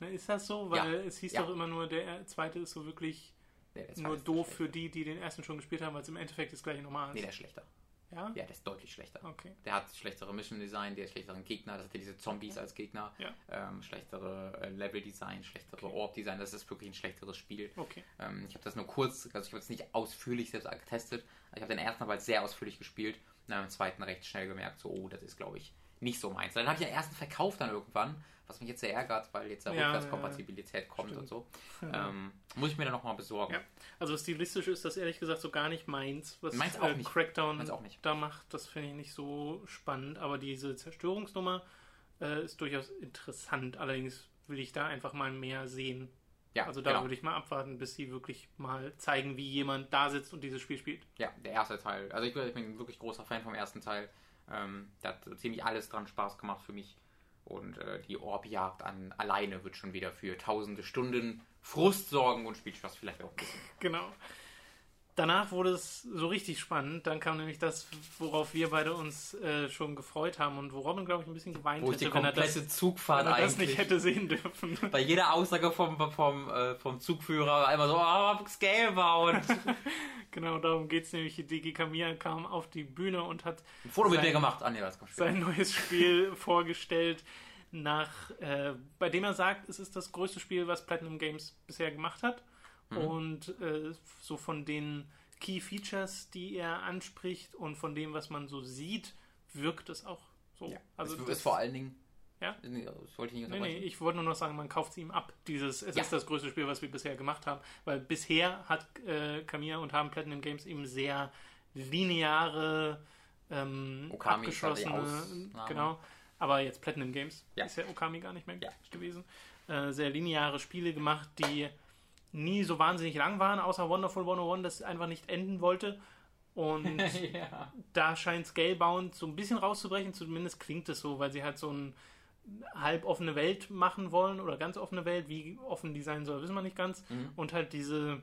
Ist das so? Weil Ja. es hieß Ja. doch immer nur, der zweite ist so wirklich Nee, nur doof für die, die den ersten schon gespielt haben, weil es im Endeffekt das gleiche normal ist. Nee, der ist schlechter. ja? Ja, der ist deutlich schlechter. Okay. Der hat schlechtere Mission Design, der hat schlechteren Gegner, das hat ja diese Zombies als Gegner, Ja. ähm, schlechtere äh, Level Design, schlechtere Okay. Orb Design, das ist wirklich ein schlechteres Spiel. Okay. Ähm, ich habe das nur kurz, also ich habe es nicht ausführlich selbst getestet, ich habe den ersten aber sehr ausführlich gespielt und dann im zweiten recht schnell gemerkt, so, oh, das ist glaube ich nicht so meins. Dann habe ich den ersten verkauft dann irgendwann, was mich jetzt sehr ärgert, weil jetzt eine Ja, Rückwärtskompatibilität kommt stimmt. und so. Ähm, muss ich mir dann nochmal besorgen. Ja. Also stilistisch ist das ehrlich gesagt so gar nicht meins, was Meins auch äh, nicht. Crackdown Meins auch nicht. da macht. Das finde ich nicht so spannend, aber diese Zerstörungsnummer äh, ist durchaus interessant. Allerdings will ich da einfach mal mehr sehen. Ja, Also da genau. würde ich mal abwarten, bis sie wirklich mal zeigen, wie jemand da sitzt und dieses Spiel spielt. Ja, der erste Teil. Also ich bin, ich bin ein wirklich großer Fan vom ersten Teil. Ähm, da hat ziemlich alles dran Spaß gemacht für mich. Und äh, die Orbjagd an alleine wird schon wieder für tausende Stunden Frust sorgen und Spielspaß vielleicht auch. Genau. Danach wurde es so richtig spannend. Dann kam nämlich das, worauf wir beide uns äh, schon gefreut haben und wo Robin, glaube ich, ein bisschen geweint Wo ich die hätte, wenn er komplette das, Zugfahrt wenn er das eigentlich. nicht hätte sehen dürfen. Bei jeder Aussage vom, vom, äh, vom Zugführer einmal so, oh, Scalebound. genau, darum geht es nämlich. Digi Kamiya kam auf die Bühne und hat Ein Foto mit Sein- mir gemacht. Ah, nee, das kommt später. sein neues Spiel vorgestellt, nach, äh, bei dem er sagt, es ist das größte Spiel, was Platinum Games bisher gemacht hat. Mhm. Und äh, so von den Key Features, die er anspricht und von dem, was man so sieht, wirkt es auch so. Ja. Also es ist vor allen Dingen. Ja? Wollte ich nicht Nee, nee, ich wollte nur noch sagen, man kauft es ihm ab. Dieses, es Ja. ist das größte Spiel, was wir bisher gemacht haben. Weil bisher hat äh, Kamiya und haben Platinum Games eben sehr lineare, ähm, Okami abgeschlossene, genau. Aber jetzt Platinum Games Ja. ist ja Okami gar nicht mehr Ja. gewesen. Äh, sehr lineare Spiele gemacht, die nie so wahnsinnig lang waren, außer Wonderful 101, das einfach nicht enden wollte. Und ja. da scheint Scalebound so ein bisschen rauszubrechen, zumindest klingt es so, weil sie halt so eine halb offene Welt machen wollen oder ganz offene Welt. Wie offen die sein soll, wissen wir nicht ganz. Mhm. Und halt diese,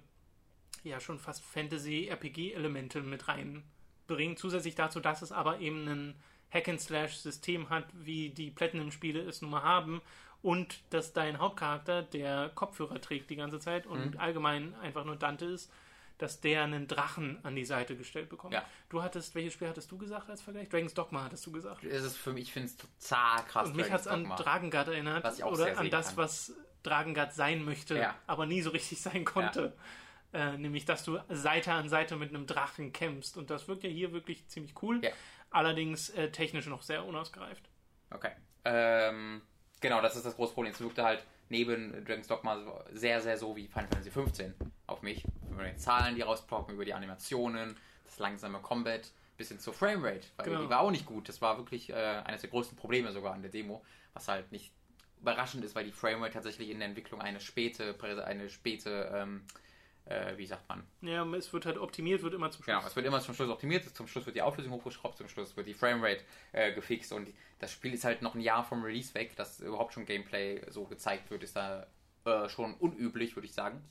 ja, schon fast Fantasy-RPG-Elemente mit reinbringen. Zusätzlich dazu, dass es aber eben ein Hack-and-Slash-System hat, wie die Platinum-Spiele es nun mal haben. Und dass dein Hauptcharakter, der Kopfhörer trägt die ganze Zeit und Mhm. allgemein einfach nur Dante ist, dass der einen Drachen an die Seite gestellt bekommt. Ja. Du hattest, welches Spiel hattest du gesagt als Vergleich? Dragon's Dogma hattest du gesagt. Es ist für mich, ich finde es total krass. Und mich hat es an Dogma. Drakengard erinnert. Oder an das, kann. was Drakengard sein möchte, Ja. aber nie so richtig sein konnte. Äh, nämlich, dass du Seite an Seite mit einem Drachen kämpfst. Und das wirkt ja hier wirklich ziemlich cool. Ja. Allerdings äh, technisch noch sehr unausgereift. Okay. Ähm, genau, das ist das große Problem. Es wirkte halt neben Dragon's Dogma sehr, sehr so wie Final Fantasy 15 auf mich. Über die Zahlen, die rausploppen, über die Animationen, das langsame Combat, bis hin zur Framerate, weil Genau. die war auch nicht gut. Das war wirklich äh, eines der größten Probleme sogar an der Demo, was halt nicht überraschend ist, weil die Framerate tatsächlich in der Entwicklung eine späte, eine späte, ähm, äh, wie sagt man, Ja, es wird halt optimiert, wird immer zum Schluss. Genau, es wird immer zum Schluss optimiert, zum Schluss wird die Auflösung hochgeschraubt, zum Schluss wird die Framerate äh, gefixt und das Spiel ist halt noch ein Jahr vom Release weg, dass überhaupt schon Gameplay so gezeigt wird, ist da äh, schon unüblich, würde ich sagen.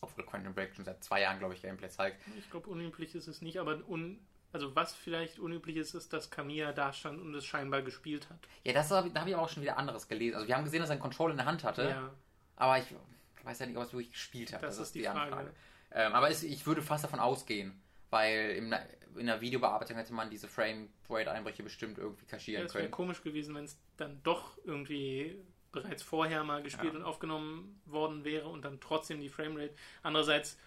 Obwohl Quantum Break schon seit zwei Jahren, glaube ich, Gameplay zeigt. Ich glaube, unüblich ist es nicht, aber un also was vielleicht unüblich ist, ist, dass Kamiya da stand und es scheinbar gespielt hat. Ja, das da habe ich aber auch schon wieder anderes gelesen. Also wir haben gesehen, dass er einen Controller in der Hand hatte, Ja, aber ich weiß ja nicht, ob er es wirklich gespielt hat. Das ist die Frage. Ähm, aber es, ich würde fast davon ausgehen, weil im, in der Videobearbeitung hätte man diese Frame-Rate-Einbrüche bestimmt irgendwie ja kaschieren es wäre können. komisch gewesen, wenn es dann doch irgendwie bereits vorher mal gespielt Ja. und aufgenommen worden wäre und dann trotzdem die Framerate. Andererseits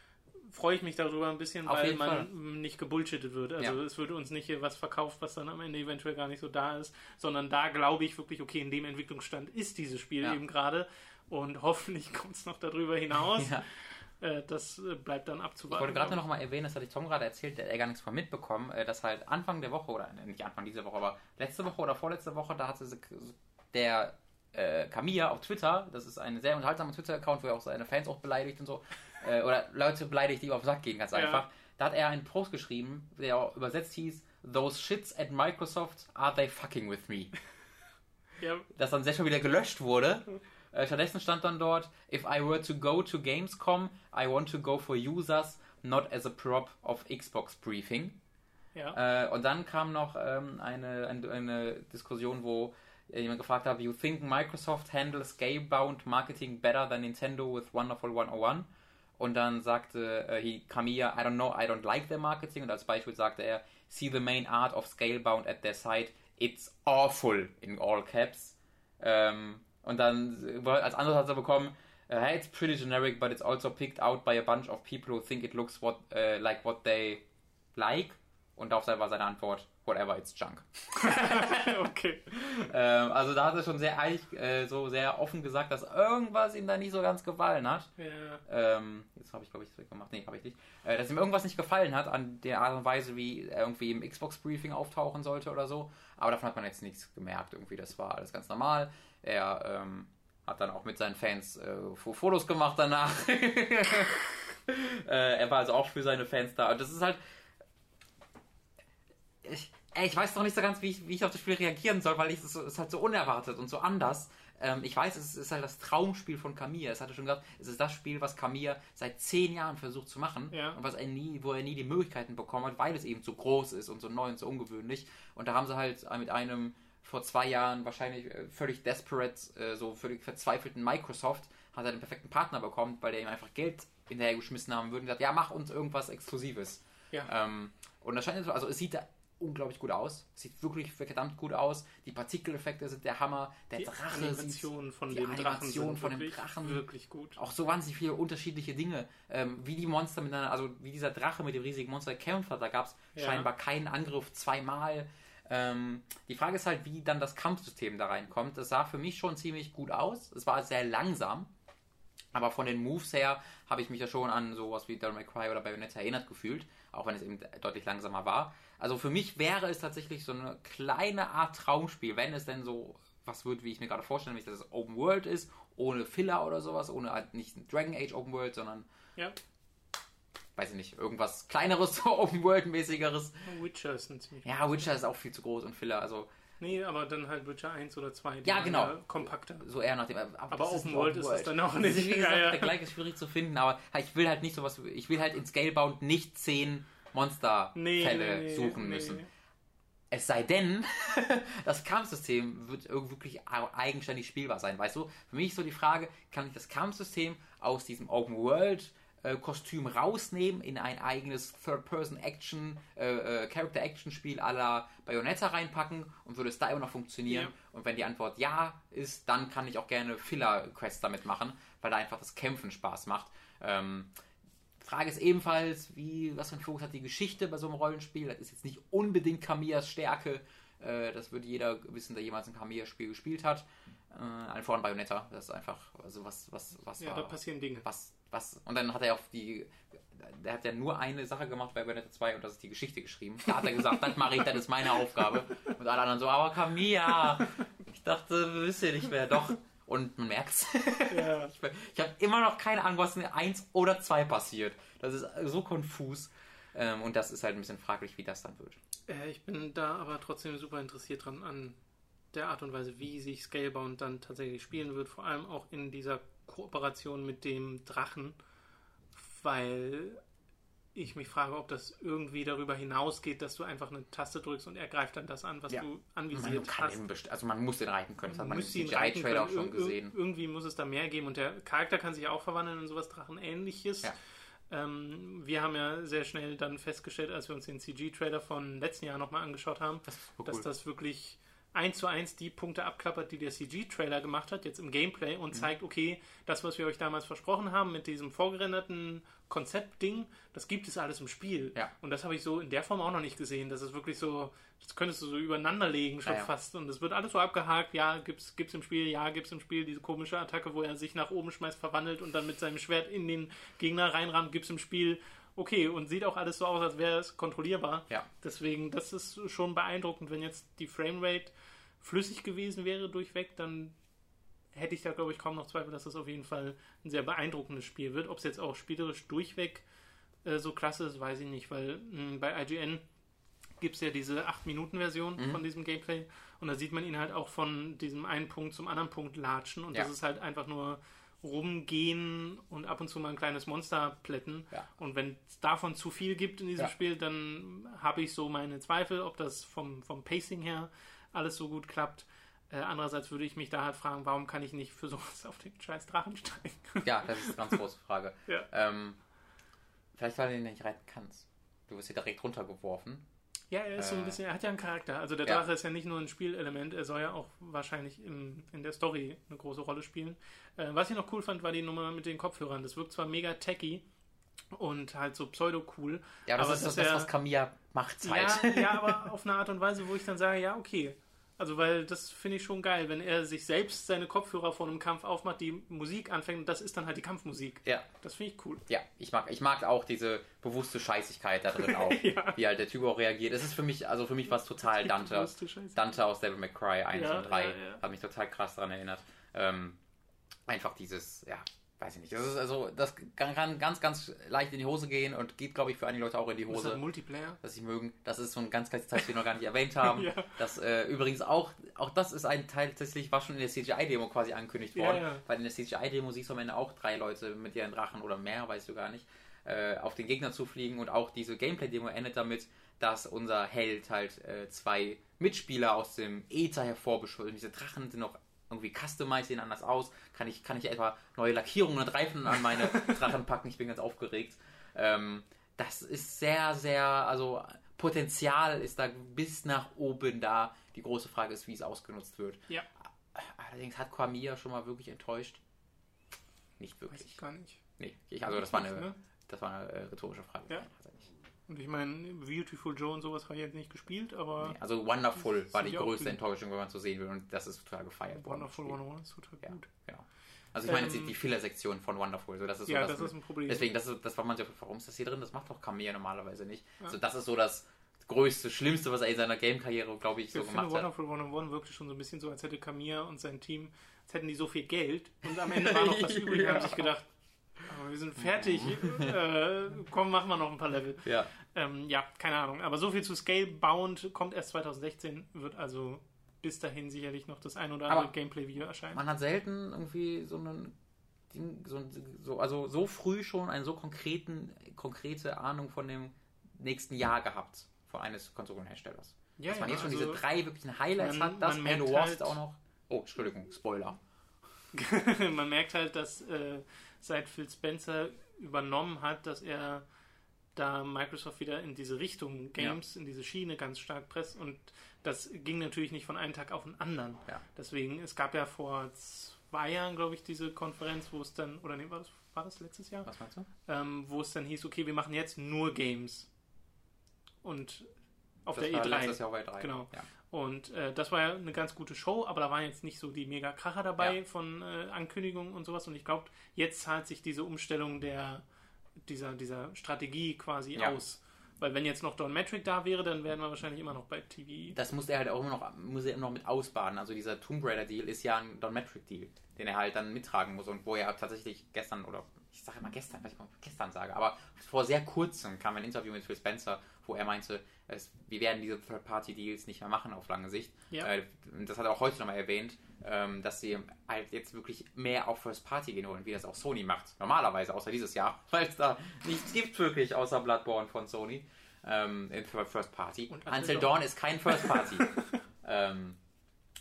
freue ich mich darüber ein bisschen, Auf weil man Fall. nicht gebullshittet wird. Also es wird uns nicht hier was verkauft, was dann am Ende eventuell gar nicht so da ist, sondern da glaube ich wirklich, okay, in dem Entwicklungsstand ist dieses Spiel Ja. eben gerade und hoffentlich kommt es noch darüber hinaus. Ja. Äh, das äh, bleibt dann Ich abzuwarten. wollte gerade noch mal erwähnen, das hatte ich Tom gerade erzählt, der hat gar nichts von mitbekommen, äh, dass halt Anfang der Woche, oder nicht Anfang dieser Woche, aber letzte Woche oder vorletzte Woche, da hatte der äh, Kamiya auf Twitter, das ist ein sehr unterhaltsamer Twitter-Account, wo er auch seine Fans auch beleidigt und so, äh, oder Leute beleidigt, die ihm auf den Sack gehen, ganz Ja. einfach. Da hat er einen Post geschrieben, der auch übersetzt hieß, Those shits at Microsoft, are they fucking with me? Ja, das dann sehr schon wieder gelöscht wurde. Äh, stattdessen stand dann dort, if I were to go to Gamescom, I want to go for users, not as a prop of Xbox Briefing. ja. Äh, und dann kam noch ähm, eine, eine, eine Diskussion, wo jemand gefragt hat, you think Microsoft handles scale-bound marketing better than Nintendo with Wonderful 101? Und dann sagte äh, he, Kamiya, I don't know, I don't like their marketing. Und als Beispiel sagte er, see the main art of scale-bound at their site, it's awful in all caps. Ähm, und dann äh, als Antwort hat er bekommen, uh, hey, it's pretty generic, but it's also picked out by a bunch of people who think it looks what, uh, like what they like. Und darauf war seine Antwort, whatever, it's junk. okay. Ähm, also da hat er schon sehr ehrlich, äh, so sehr offen gesagt, dass irgendwas ihm da nicht so ganz gefallen hat. Ja. Ähm, jetzt habe ich, glaube ich, das gemacht. Nee, habe ich nicht. Äh, dass ihm irgendwas nicht gefallen hat an der Art und Weise, wie er irgendwie im Xbox-Briefing auftauchen sollte oder so. Aber davon hat man jetzt nichts gemerkt. Irgendwie, das war alles ganz normal. Er ähm, hat dann auch mit seinen Fans äh, Fo- Fotos gemacht danach. äh, er war also auch für seine Fans da. Und das ist halt. Ich, ey, ich weiß noch nicht so ganz, wie ich, wie ich auf das Spiel reagieren soll, weil es ist, halt so unerwartet und so anders. Ähm, ich weiß, es ist halt das Traumspiel von Kamiya. Es hatte schon gesagt, es ist das Spiel, was Kamiya seit zehn Jahren versucht zu machen Ja. und was er nie, wo er nie die Möglichkeiten bekommen hat, weil es eben so groß ist und so neu und so ungewöhnlich. Und da haben sie halt mit einem vor zwei Jahren wahrscheinlich äh, völlig desperate, äh, so völlig verzweifelten Microsoft, hat er den perfekten Partner bekommen, weil der ihm einfach Geld hinterhergeschmissen haben würde und gesagt, ja, mach uns irgendwas Exklusives. Ja. Ähm, und das scheint so, also es sieht da unglaublich gut aus. Es sieht wirklich verdammt gut aus. Die Partikeleffekte sind der Hammer. Der Die Drache Animation von die dem Drachen Animation sind von dem wirklich, Drachen. wirklich gut. auch so wahnsinnig viele unterschiedliche Dinge, ähm, wie die Monster miteinander, also wie dieser Drache mit dem riesigen Monster kämpft hat. Da gab es Ja. scheinbar keinen Angriff zweimal. Ähm, die Frage ist halt, wie dann das Kampfsystem da reinkommt. Das sah für mich schon ziemlich gut aus. Es war sehr langsam. Aber von den Moves her habe ich mich ja schon an sowas wie Devil May Cry oder Bayonetta erinnert gefühlt, auch wenn es eben deutlich langsamer war. Also für mich wäre es tatsächlich so eine kleine Art Traumspiel, wenn es denn so was wird, wie ich mir gerade vorstelle, nämlich dass es Open World ist, ohne Filler oder sowas, ohne halt nicht ein Dragon Age Open World, sondern, Ja, weiß ich nicht, irgendwas kleineres, so Open World mäßigeres. Witcher ist ein ziemlich. Ja, Witcher ist auch viel zu groß und Filler, also Nee, aber dann halt Witcher 1 oder 2. die Ja, genau. Kompakter. so eher nach dem. Aber das Open World ist es dann auch nicht. Ist, wie gesagt, Ja, ja. der gleiche schwierig zu finden, aber ich will halt nicht sowas, ich will halt in Scalebound nicht zehn Monsterfälle Nee, nee, suchen nee. müssen. Es sei denn, das Kampfsystem wird irgendwie wirklich eigenständig spielbar sein. Weißt du, für mich ist so die Frage, kann ich das Kampfsystem aus diesem Open World Kostüm rausnehmen in ein eigenes Third-Person-Action, äh, äh, Character-Action-Spiel la Bayonetta reinpacken und würde es da immer noch funktionieren? Ja. Und wenn die Antwort ja ist, dann kann ich auch gerne Filler-Quests damit machen, weil da einfach das Kämpfen Spaß macht. Ähm, Frage ist ebenfalls, wie, was für ein Fokus hat die Geschichte bei so einem Rollenspiel? Das ist jetzt nicht unbedingt Kamiyas Stärke. Äh, das würde jeder wissen, der jemals ein Kamiya-Spiel gespielt hat. Äh, allen voran Bayonetta. Das ist einfach, also was, was, was Ja, war, da passieren Dinge. was, was, und dann hat er auch die, der hat ja nur eine Sache gemacht bei Bayonetta 2 und das ist die Geschichte geschrieben. Da hat er gesagt, das mache ich, das ist meine Aufgabe. Und alle anderen so, aber Kamiya, ich dachte, wisst ihr nicht mehr, doch. Und man merkt's. Ja. Ich, ich habe immer noch keine Ahnung, was in 1 oder 2 passiert. Das ist so konfus. Ähm, und das ist halt ein bisschen fraglich, wie das dann wird. Äh, ich bin da aber trotzdem super interessiert dran an der Art und Weise, wie sich Scalebound dann tatsächlich spielen wird, vor allem auch in dieser Kooperation mit dem Drachen, weil ich mich frage, ob das irgendwie darüber hinausgeht, dass du einfach eine Taste drückst und er greift dann das an, was Ja. du Man anvisiert kann hast. also man muss den reiten können. Das hat man im müsste ihn reiten CGI-Trailer können. auch schon gesehen. Irgendwie muss es da mehr geben und der Charakter kann sich auch verwandeln in sowas Drachenähnliches. Ja. Ähm, wir haben ja sehr schnell dann festgestellt, als wir uns den CG-Trailer von letzten Jahr nochmal angeschaut haben, Das so dass cool. das wirklich eins zu eins die Punkte abklappert, die der CG-Trailer gemacht hat, jetzt im Gameplay Mhm. und zeigt, okay, das, was wir euch damals versprochen haben mit diesem vorgerenderten Konzeptding, das gibt es alles im Spiel. Ja. Und das habe ich so in der Form auch noch nicht gesehen. Das ist wirklich so, das könntest du so übereinander legen schon Ja, ja. fast. Und es wird alles so abgehakt, ja, gibt's, gibt's im Spiel, ja, gibt's im Spiel diese komische Attacke, wo er sich nach oben schmeißt, verwandelt und dann mit seinem Schwert in den Gegner reinrammt, gibt's im Spiel. Okay, und sieht auch alles so aus, als wäre es kontrollierbar. Ja. Deswegen, das ist schon beeindruckend. Wenn jetzt die Framerate flüssig gewesen wäre durchweg, dann hätte ich da, glaube ich, kaum noch Zweifel, dass das auf jeden Fall ein sehr beeindruckendes Spiel wird. Ob es jetzt auch spielerisch durchweg äh, so klasse ist, weiß ich nicht, weil mh, bei IGN gibt es ja diese 8-Minuten-Version Mhm. von diesem Gameplay und da sieht man ihn halt auch von diesem einen Punkt zum anderen Punkt latschen und Ja. das ist halt einfach nur rumgehen und ab und zu mal ein kleines Monster plätten. Ja. Und wenn es davon zu viel gibt in diesem Ja. Spiel, dann habe ich so meine Zweifel, ob das vom, vom Pacing her alles so gut klappt. Äh, andererseits würde ich mich da halt fragen, warum kann ich nicht für sowas auf den scheiß Drachen steigen? Ja, das ist eine ganz große Frage. Ja. Ähm, vielleicht, weil du ihn nicht reiten kannst. Du wirst hier direkt runtergeworfen. Ja, er ist so ein Äh, bisschen, er hat ja einen Charakter. Also der ja. Drache ist ja nicht nur ein Spielelement, er soll ja auch wahrscheinlich im, in der Story eine große Rolle spielen. Äh, was ich noch cool fand, war die Nummer mit den Kopfhörern. Das wirkt zwar mega tacky und halt so pseudo-cool. Ja, das aber ist das, ist ja- was Camilla macht halt. Ja, ja, aber auf eine Art und Weise, wo ich dann sage, ja, okay. Also, weil das finde ich schon geil, wenn er sich selbst seine Kopfhörer vor einem Kampf aufmacht, die Musik anfängt und das ist dann halt die Kampfmusik. ja. Das finde ich cool. Ja, ich mag, ich mag auch diese bewusste Scheißigkeit da drin auch. Ja. Wie halt der Typ auch reagiert. Es ist für mich, also für mich war es total Dante. Dante aus Devil May Cry 1 Ja, und 3 ja, ja. hat mich total krass daran erinnert. Ähm, einfach dieses, ja, weiß ich nicht. Das ist also, das kann, ganz, ganz leicht in die Hose gehen und geht, glaube ich, für einige Leute auch in die Ist das Hose, ein Multiplayer? dass sie mögen. Das ist so ein ganz kleines Teil, das wir noch gar nicht erwähnt haben. Ja. Das äh, übrigens auch, auch das ist ein Teil tatsächlich, war schon in der CGI-Demo quasi angekündigt worden. Ja, ja. Weil in der CGI-Demo siehst du am Ende auch drei Leute mit ihren Drachen oder mehr, weißt du gar nicht, äh, auf den Gegner zufliegen und auch diese Gameplay-Demo endet damit, dass unser Held halt äh, zwei Mitspieler aus dem Äther hervorbeschwört. Und diese Drachen sind noch irgendwie customized, sehen anders aus. Kann ich, kann ich etwa neue Lackierungen und Reifen an meine Drachen packen? Ich bin ganz aufgeregt. Ähm, das ist sehr, sehr, also Potenzial ist da bis nach oben da. Die große Frage ist, wie es ausgenutzt wird. Ja. Allerdings hat Kwamia schon mal wirklich enttäuscht. Nicht Weiß wirklich. ich gar nicht. Nee, ich, also das war eine, Ne? das war eine äh, rhetorische Frage. Ja. Hat er nicht. Und ich meine, Beautiful Joe und sowas habe ich jetzt nicht gespielt, aber Nee, also Wonderful war die größte Enttäuschung, wenn man so sehen will. Und das ist total gefeiert worden. Wonderful im Spiel. 101 ist total Ja, gut. genau. Also ich meine jetzt Ähm, die, die Filler-Sektion von Wonderful. So, das ist so Ja, das, das ist ein Problem. Deswegen, das, ist, das war man so, warum ist das hier drin? Das macht doch Kamea normalerweise nicht. Ja. Also das ist so das größte, schlimmste, was er in seiner Game-Karriere, glaube ich, so ich finde gemacht hat. Wonderful 101 wirklich schon so ein bisschen so, als hätte Camilla und sein Team, als hätten die so viel Geld und am Ende war noch was übrig und Ja. haben sich gedacht, aber wir sind fertig, äh, komm, machen wir noch ein paar Level. Ja, Ähm, ja, keine Ahnung. Aber so viel zu Scalebound kommt erst 2016, wird also bis dahin sicherlich noch das ein oder andere Gameplay-Video erscheinen. man hat selten irgendwie so einen Ding, so, so, also so früh schon eine so konkreten, konkrete Ahnung von dem nächsten Jahr gehabt von eines Konsolenherstellers. ja, Dass man ja, jetzt schon also, diese drei wirklichen Highlights man- hat, das man Halo Wars halt- auch noch. Oh, Entschuldigung, Spoiler. man merkt halt, dass äh, seit Phil Spencer übernommen hat, dass er da Microsoft wieder in diese Richtung Games, in diese Schiene ganz stark presst und das ging natürlich nicht von einem Tag auf den anderen. Ja. Deswegen, es gab ja vor zwei Jahren, glaube ich, diese Konferenz, wo es dann, oder nee, war das, war das letztes Jahr? Was meinst du? Ähm, wo es dann hieß, okay, wir machen jetzt nur Games. Und auf das der war E3. letztes Jahr bei 3. Genau. Ja. Und äh, das war ja eine ganz gute Show, aber da waren jetzt nicht so die mega Kracher dabei Ja. von äh, Ankündigungen und sowas. Und ich glaube, jetzt zahlt sich diese Umstellung der dieser, dieser Strategie quasi Ja. aus. Weil wenn jetzt noch Don Metric da wäre, dann wären wir wahrscheinlich immer noch bei TV. Das muss er halt auch immer noch, muss er immer noch mit ausbaden. Also dieser Tomb Raider Deal ist ja ein Don Metric Deal, den er halt dann mittragen muss und wo er tatsächlich gestern oder ich sage immer gestern, weil ich mal gestern sage, aber vor sehr kurzem kam ein Interview mit Phil Spencer, wo er meinte, es, wir werden diese Third-Party-Deals nicht mehr machen auf lange Sicht. Ja. Äh, das hat er auch heute nochmal erwähnt, ähm, dass sie halt jetzt wirklich mehr auf First-Party gehen wollen, wie das auch Sony macht. Normalerweise, außer dieses Jahr, weil es da nichts gibt wirklich außer Bloodborne von Sony ähm, in First-Party. Und Until Until Dawn ist kein First-Party. ähm,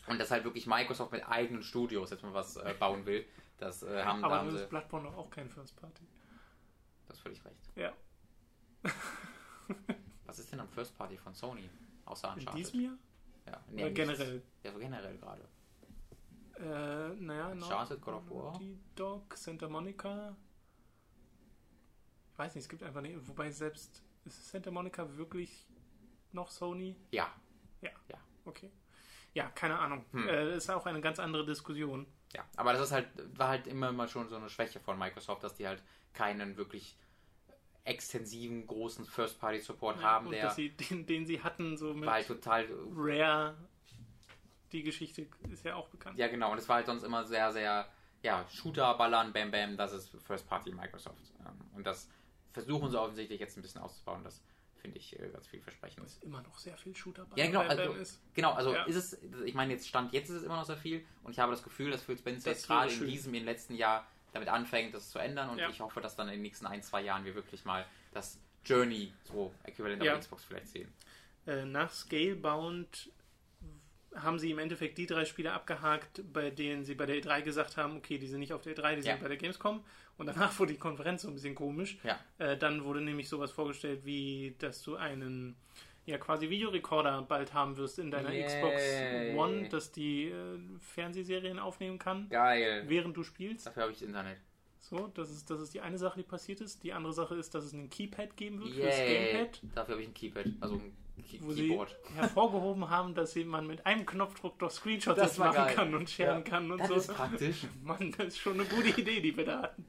und dass halt wirklich Microsoft mit eigenen Studios jetzt mal was äh, bauen will. Das äh, haben, da aber haben dann sie. ist Bloodborne doch auch kein First Party. Das ist völlig recht. Ja. Was ist denn am First Party von Sony? Außer In Uncharted. diesem Jahr? Ja, Oder nichts. generell? Ja, so generell gerade. Äh, naja, noch Uncharted, God of War. Naughty Dog, Santa Monica. Ich weiß nicht, es gibt einfach nicht. Wobei selbst ist Santa Monica wirklich noch Sony? Ja, Okay. Ja, keine Ahnung. Hm. Äh, ist auch eine ganz andere Diskussion. Ja. Aber das ist halt, war halt immer mal schon so eine Schwäche von Microsoft, dass die halt keinen wirklich extensiven, großen First-Party-Support haben, und der dass sie den, den sie hatten, so mit war halt total Rare, die Geschichte ist ja auch bekannt. Ja, genau. Und es war halt sonst immer sehr, sehr, ja, Shooter, Ballern, Bam Bam, das ist First Party Microsoft. Ähm, Und das versuchen sie offensichtlich jetzt ein bisschen auszubauen. Das finde ich äh, ganz vielversprechend. Was immer noch sehr viel Shooter bei Ja, genau, also- ist. Genau, also Ja. ist es, ich meine, jetzt Stand jetzt ist es immer noch sehr viel und ich habe das Gefühl, dass Phil Spencer Das jetzt gerade in diesem, im letzten Jahr damit anfängt, das zu ändern und Ja. ich hoffe, dass dann in den nächsten ein, zwei Jahren wir wirklich mal das Journey so äquivalent Ja. auf Xbox vielleicht sehen. Äh, nach Scalebound haben sie im Endeffekt die drei Spiele abgehakt, bei denen sie bei der E3 gesagt haben, okay, die sind nicht auf der E3, die sind Ja. bei der Gamescom. Und danach wurde die Konferenz so ein bisschen komisch. Ja. Äh, dann wurde nämlich sowas vorgestellt, wie, dass du einen ja quasi Videorekorder bald haben wirst in deiner Yay. Xbox One, dass die äh, Fernsehserien aufnehmen kann, Geil. während du spielst. Dafür habe ich Internet. So, das ist, das ist die eine Sache, die passiert ist. Die andere Sache ist, dass es einen Keypad geben wird fürs Yay. Gamepad. Dafür habe ich ein Keypad, also ein Wo sie Keyboard. hervorgehoben haben, dass sie man mit einem Knopfdruck doch Screenshots Das machen geil. kann und scheren Ja. kann und Das so. ist praktisch. Mann, das ist schon eine gute Idee, die wir da hatten.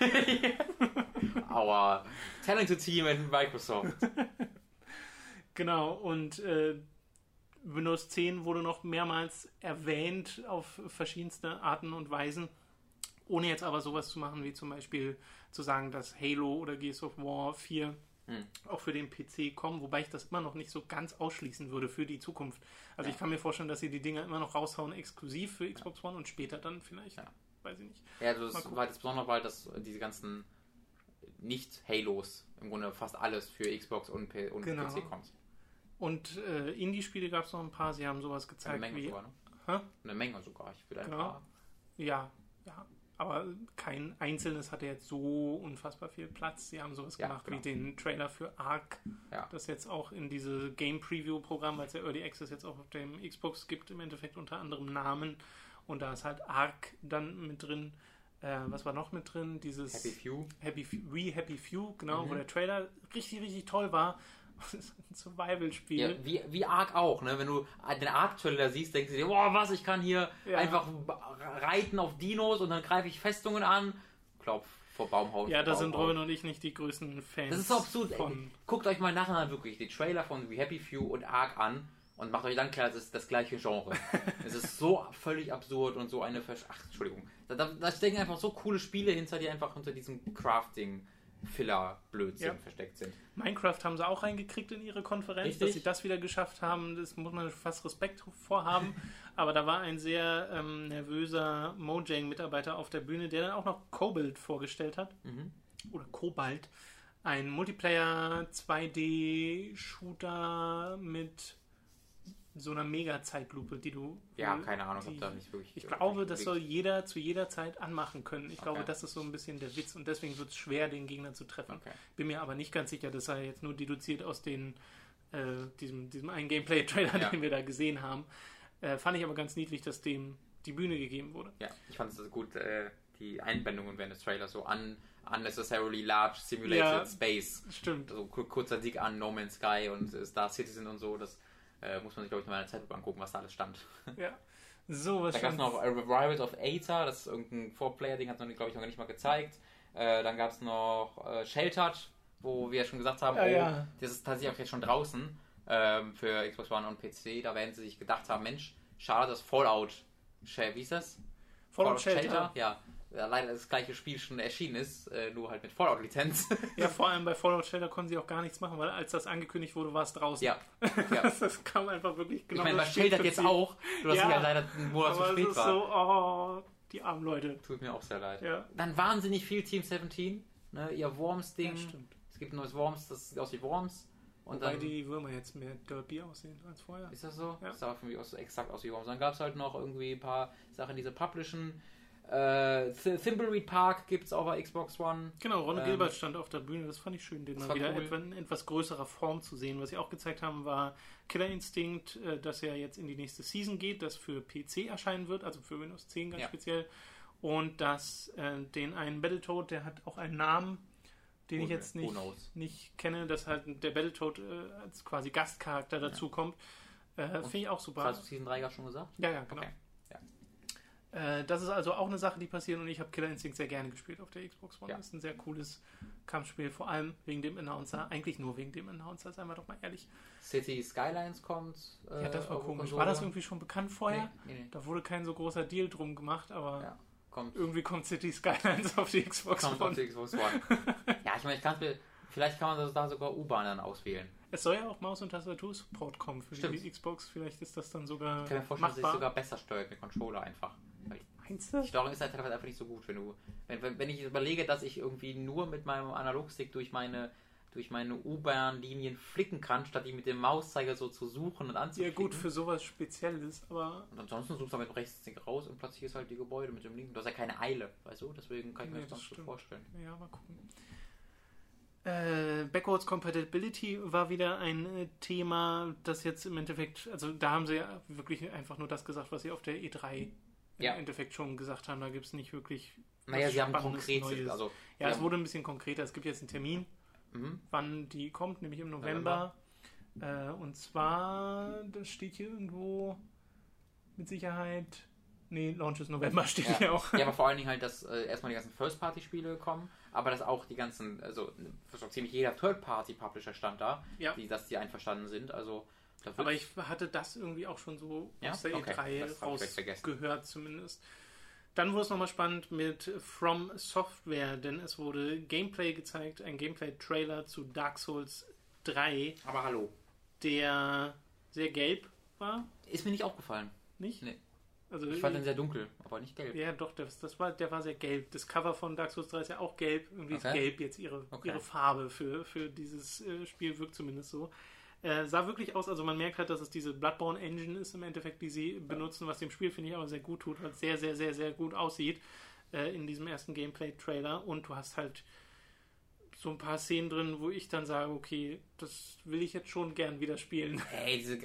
Our talented team in Microsoft. Genau, und äh, Windows 10 wurde noch mehrmals erwähnt auf verschiedenste Arten und Weisen. ohne jetzt aber sowas zu machen, wie zum Beispiel zu sagen, dass Halo oder Gears of War 4 Hm. auch für den PC kommen, wobei ich das immer noch nicht so ganz ausschließen würde für die Zukunft. Also Ja. ich kann mir vorstellen, dass sie die Dinger immer noch raushauen, exklusiv für Xbox One und später dann vielleicht, Ja. weiß ich nicht. Ja, also das war das Besondere, weil das diese ganzen Nicht-Halos im Grunde fast alles für Xbox und, P und Genau. PC kommt. Und äh, Indie-Spiele gab es noch ein paar, sie haben sowas Eine gezeigt Menge wie. sogar, ne? Hä? Eine Menge sogar. Ich würde ein Genau. paar. Ja, ja. Aber kein einzelnes hatte jetzt so unfassbar viel Platz. Sie haben sowas Ja, gemacht genau. wie den Trailer für Ark, Ja. das jetzt auch in diese Game Preview Programm, weil es ja Early Access jetzt auch auf dem Xbox gibt, im Endeffekt unter anderem Namen. Und da ist halt Ark dann mit drin. Äh, was war noch mit drin? Dieses Happy Few. Happy We Happy Few, genau, Mhm. wo der Trailer richtig, richtig toll war. Das ist ein Survival-Spiel. Ja, wie, wie Ark auch, ne? Wenn du den Ark-Trailer siehst, denkst du dir, boah, was, ich kann hier Ja. einfach reiten auf Dinos und dann greife ich Festungen an. Klopf vor Baumhaus. Ja, da sind. Robin und ich nicht die größten Fans. Das ist so absurd. Von, Guckt euch mal nachher wirklich die Trailer von We Happy Few und Ark an und macht euch dann klar, es ist das gleiche Genre. es ist so völlig absurd und so eine Versch Ach, Entschuldigung. Da, da, da stecken einfach so coole Spiele hinter, die einfach unter diesem Crafting Filler-Blödsinn Ja. versteckt sind. Minecraft haben sie auch reingekriegt in ihre Konferenz, Richtig. dass sie das wieder geschafft haben. Das muss man fast Respekt vorhaben. Aber da war ein sehr ähm, nervöser Mojang-Mitarbeiter auf der Bühne, der dann auch noch Cobalt vorgestellt hat. Mhm. Oder Cobalt. Ein Multiplayer 2D-Shooter mit so einer Mega-Zeitlupe, die du. Ja, keine Ahnung, die, ob da nicht wirklich. Ich glaube, das soll jeder zu jeder Zeit anmachen können. Ich glaube, Okay. das ist so ein bisschen der Witz und deswegen wird es schwer, den Gegner zu treffen. Okay. Bin mir aber nicht ganz sicher, das sei jetzt nur deduziert aus den, äh, diesem, diesem einen Gameplay-Trailer, Ja. den wir da gesehen haben. Äh, fand ich aber ganz niedlich, dass dem die Bühne gegeben wurde. Ja, ich fand es gut, äh, die Einblendungen während des Trailers so un unnecessarily large simulated Ja. space. Stimmt. Also kur- kurzer Sieg an No Man's Sky und äh, Star Citizen und so. Das äh, muss man sich, glaube ich, mal in der Zeitlupe angucken, was da alles stand. Ja. So, was Da gab es noch A Revival of Aether, das ist irgendein Four-Player-Ding, hat man, glaube ich, noch nicht mal gezeigt. Äh, dann gab es noch äh, Sheltered, wo wir ja schon gesagt haben, Ah, oh, ja. das ist tatsächlich auch jetzt schon draußen ähm, für Xbox One und PC. Da werden sie sich gedacht haben, Mensch, schade, dass Fallout, wie ist das? Fallout Shelter. Ja, ja, leider das gleiche Spiel schon erschienen ist, äh, nur halt mit Fallout-Lizenz. Ja, vor allem bei Fallout Shelter konnten sie auch gar nichts machen, weil als das angekündigt wurde, war es draußen. ja, ja. Das kam einfach wirklich genau ich meine, bei das Sheltered jetzt auch, nur dass Ja, sie ja leider einen Monat zu Aber es spät ist war. so, oh, die armen Leute. Tut mir auch sehr leid. Ja, Dann wahnsinnig viel Team 17, ne, ihr Worms-Ding. ja stimmt. Es gibt ein neues Worms, das sieht aus wie Worms. Und Wobei dann die Würmer jetzt mehr derby aussehen als vorher. ist das so. Ja. Das sah für mich auch so exakt aus wie Worms. Dann gab es halt noch irgendwie ein paar Sachen, diese Publishen. Äh, Th- Thimbleweed Park gibt es auch bei Xbox One. Genau, Ron Ähm, Gilbert stand auf der Bühne, das fand ich schön, den mal wieder cool. etwa in etwas größerer Form zu sehen. Was sie auch gezeigt haben, war Killer Instinct, äh, das ja jetzt in die nächste Season geht, das für PC erscheinen wird, also für Windows 10 ganz Ja. speziell. Und dass äh, den einen Battletoad, der hat auch einen Namen, den ich Who- jetzt nicht, nicht kenne, dass halt der Battletoad äh, als quasi Gastcharakter dazu kommt. Äh, Finde ich auch super. Hast du Season 3 gerade schon gesagt? Ja, ja, genau. Okay. Äh, das ist also auch eine Sache, die passiert und ich habe Killer Instinct sehr gerne gespielt auf der Xbox One. Ja. Das ist ein sehr cooles Kampfspiel, vor allem wegen dem Announcer. Eigentlich nur wegen dem Announcer, seien wir doch mal ehrlich. City Skylines kommt. Äh, ja, das war auf komisch. Konsole. War das irgendwie schon bekannt vorher? Nee, nee, nee. Da wurde kein so großer Deal drum gemacht, aber Ja, kommt. irgendwie kommt City Skylines auf die Xbox Kommt auf One. die Xbox One. ja, ich meine, ich kann mir. Vielleicht kann man das da sogar U-Bahn dann auswählen. Es soll ja auch Maus- und Tastatur-Support kommen für Stimmt. die Xbox. Vielleicht ist das dann sogar Ich kann mir vorstellen, dass sich machbar. sogar besser steuert mit Controller einfach. Meinst du? Die Steuerung ist halt teilweise einfach nicht so gut, wenn du. Wenn, wenn, wenn ich überlege, dass ich irgendwie nur mit meinem Analogstick durch meine durch meine U-Bahn-Linien flicken kann, statt die mit dem Mauszeiger so zu suchen und Ja anzuklicken. gut, für sowas Spezielles, aber und ansonsten suchst du mit dem Rechtstick raus und platzierst halt die Gebäude mit dem linken. Du hast ja keine Eile, weißt du? Deswegen kann ich mir Nee, das ganz gut stimmt. vorstellen. Ja, mal gucken. Äh, Backwards Compatibility war wieder ein äh, Thema, das jetzt im Endeffekt, also da haben sie ja wirklich einfach nur das gesagt, was sie auf der E3 Ja. im Endeffekt schon gesagt haben. Da gibt es nicht wirklich. Naja, sie haben konkret. Also, Ja, es wurde ein bisschen konkreter. Es gibt jetzt einen Termin, mhm. wann die kommt, nämlich im November. Äh, und zwar, das steht hier irgendwo mit Sicherheit. Nee, Launch ist November steht Ja. hier auch. Ja, aber vor allen Dingen halt, dass äh, erstmal die ganzen First-Party-Spiele kommen, aber dass auch die ganzen, also so ziemlich jeder Third-Party-Publisher stand da, Ja. die, dass die einverstanden sind. Also, Aber ich hatte das irgendwie auch schon so Ja? aus der Okay, E3 das hab ich vielleicht vergessen. rausgehört zumindest. Dann wurde es nochmal spannend mit From Software, denn es wurde Gameplay gezeigt, ein Gameplay-Trailer zu Dark Souls 3, Aber hallo. der sehr gelb war, Ist mir nicht aufgefallen. nicht? Nee. Also Ich fand den sehr dunkel, aber nicht gelb. Ja, doch, das, das war, der war sehr gelb. Das Cover von Dark Souls 3 ist ja auch gelb. Irgendwie ist Okay. gelb jetzt ihre, Okay. ihre Farbe für, für dieses äh, Spiel, wirkt zumindest so. Äh, sah wirklich aus, also man merkt halt, dass es diese Bloodborne Engine ist im Endeffekt, die sie benutzen, was dem Spiel, finde ich, aber sehr gut tut, weil es sehr, sehr, sehr, sehr gut aussieht äh, in diesem ersten Gameplay-Trailer. Und du hast halt so ein paar Szenen drin, wo ich dann sage, okay, das will ich jetzt schon gern wieder spielen. Ey, diese.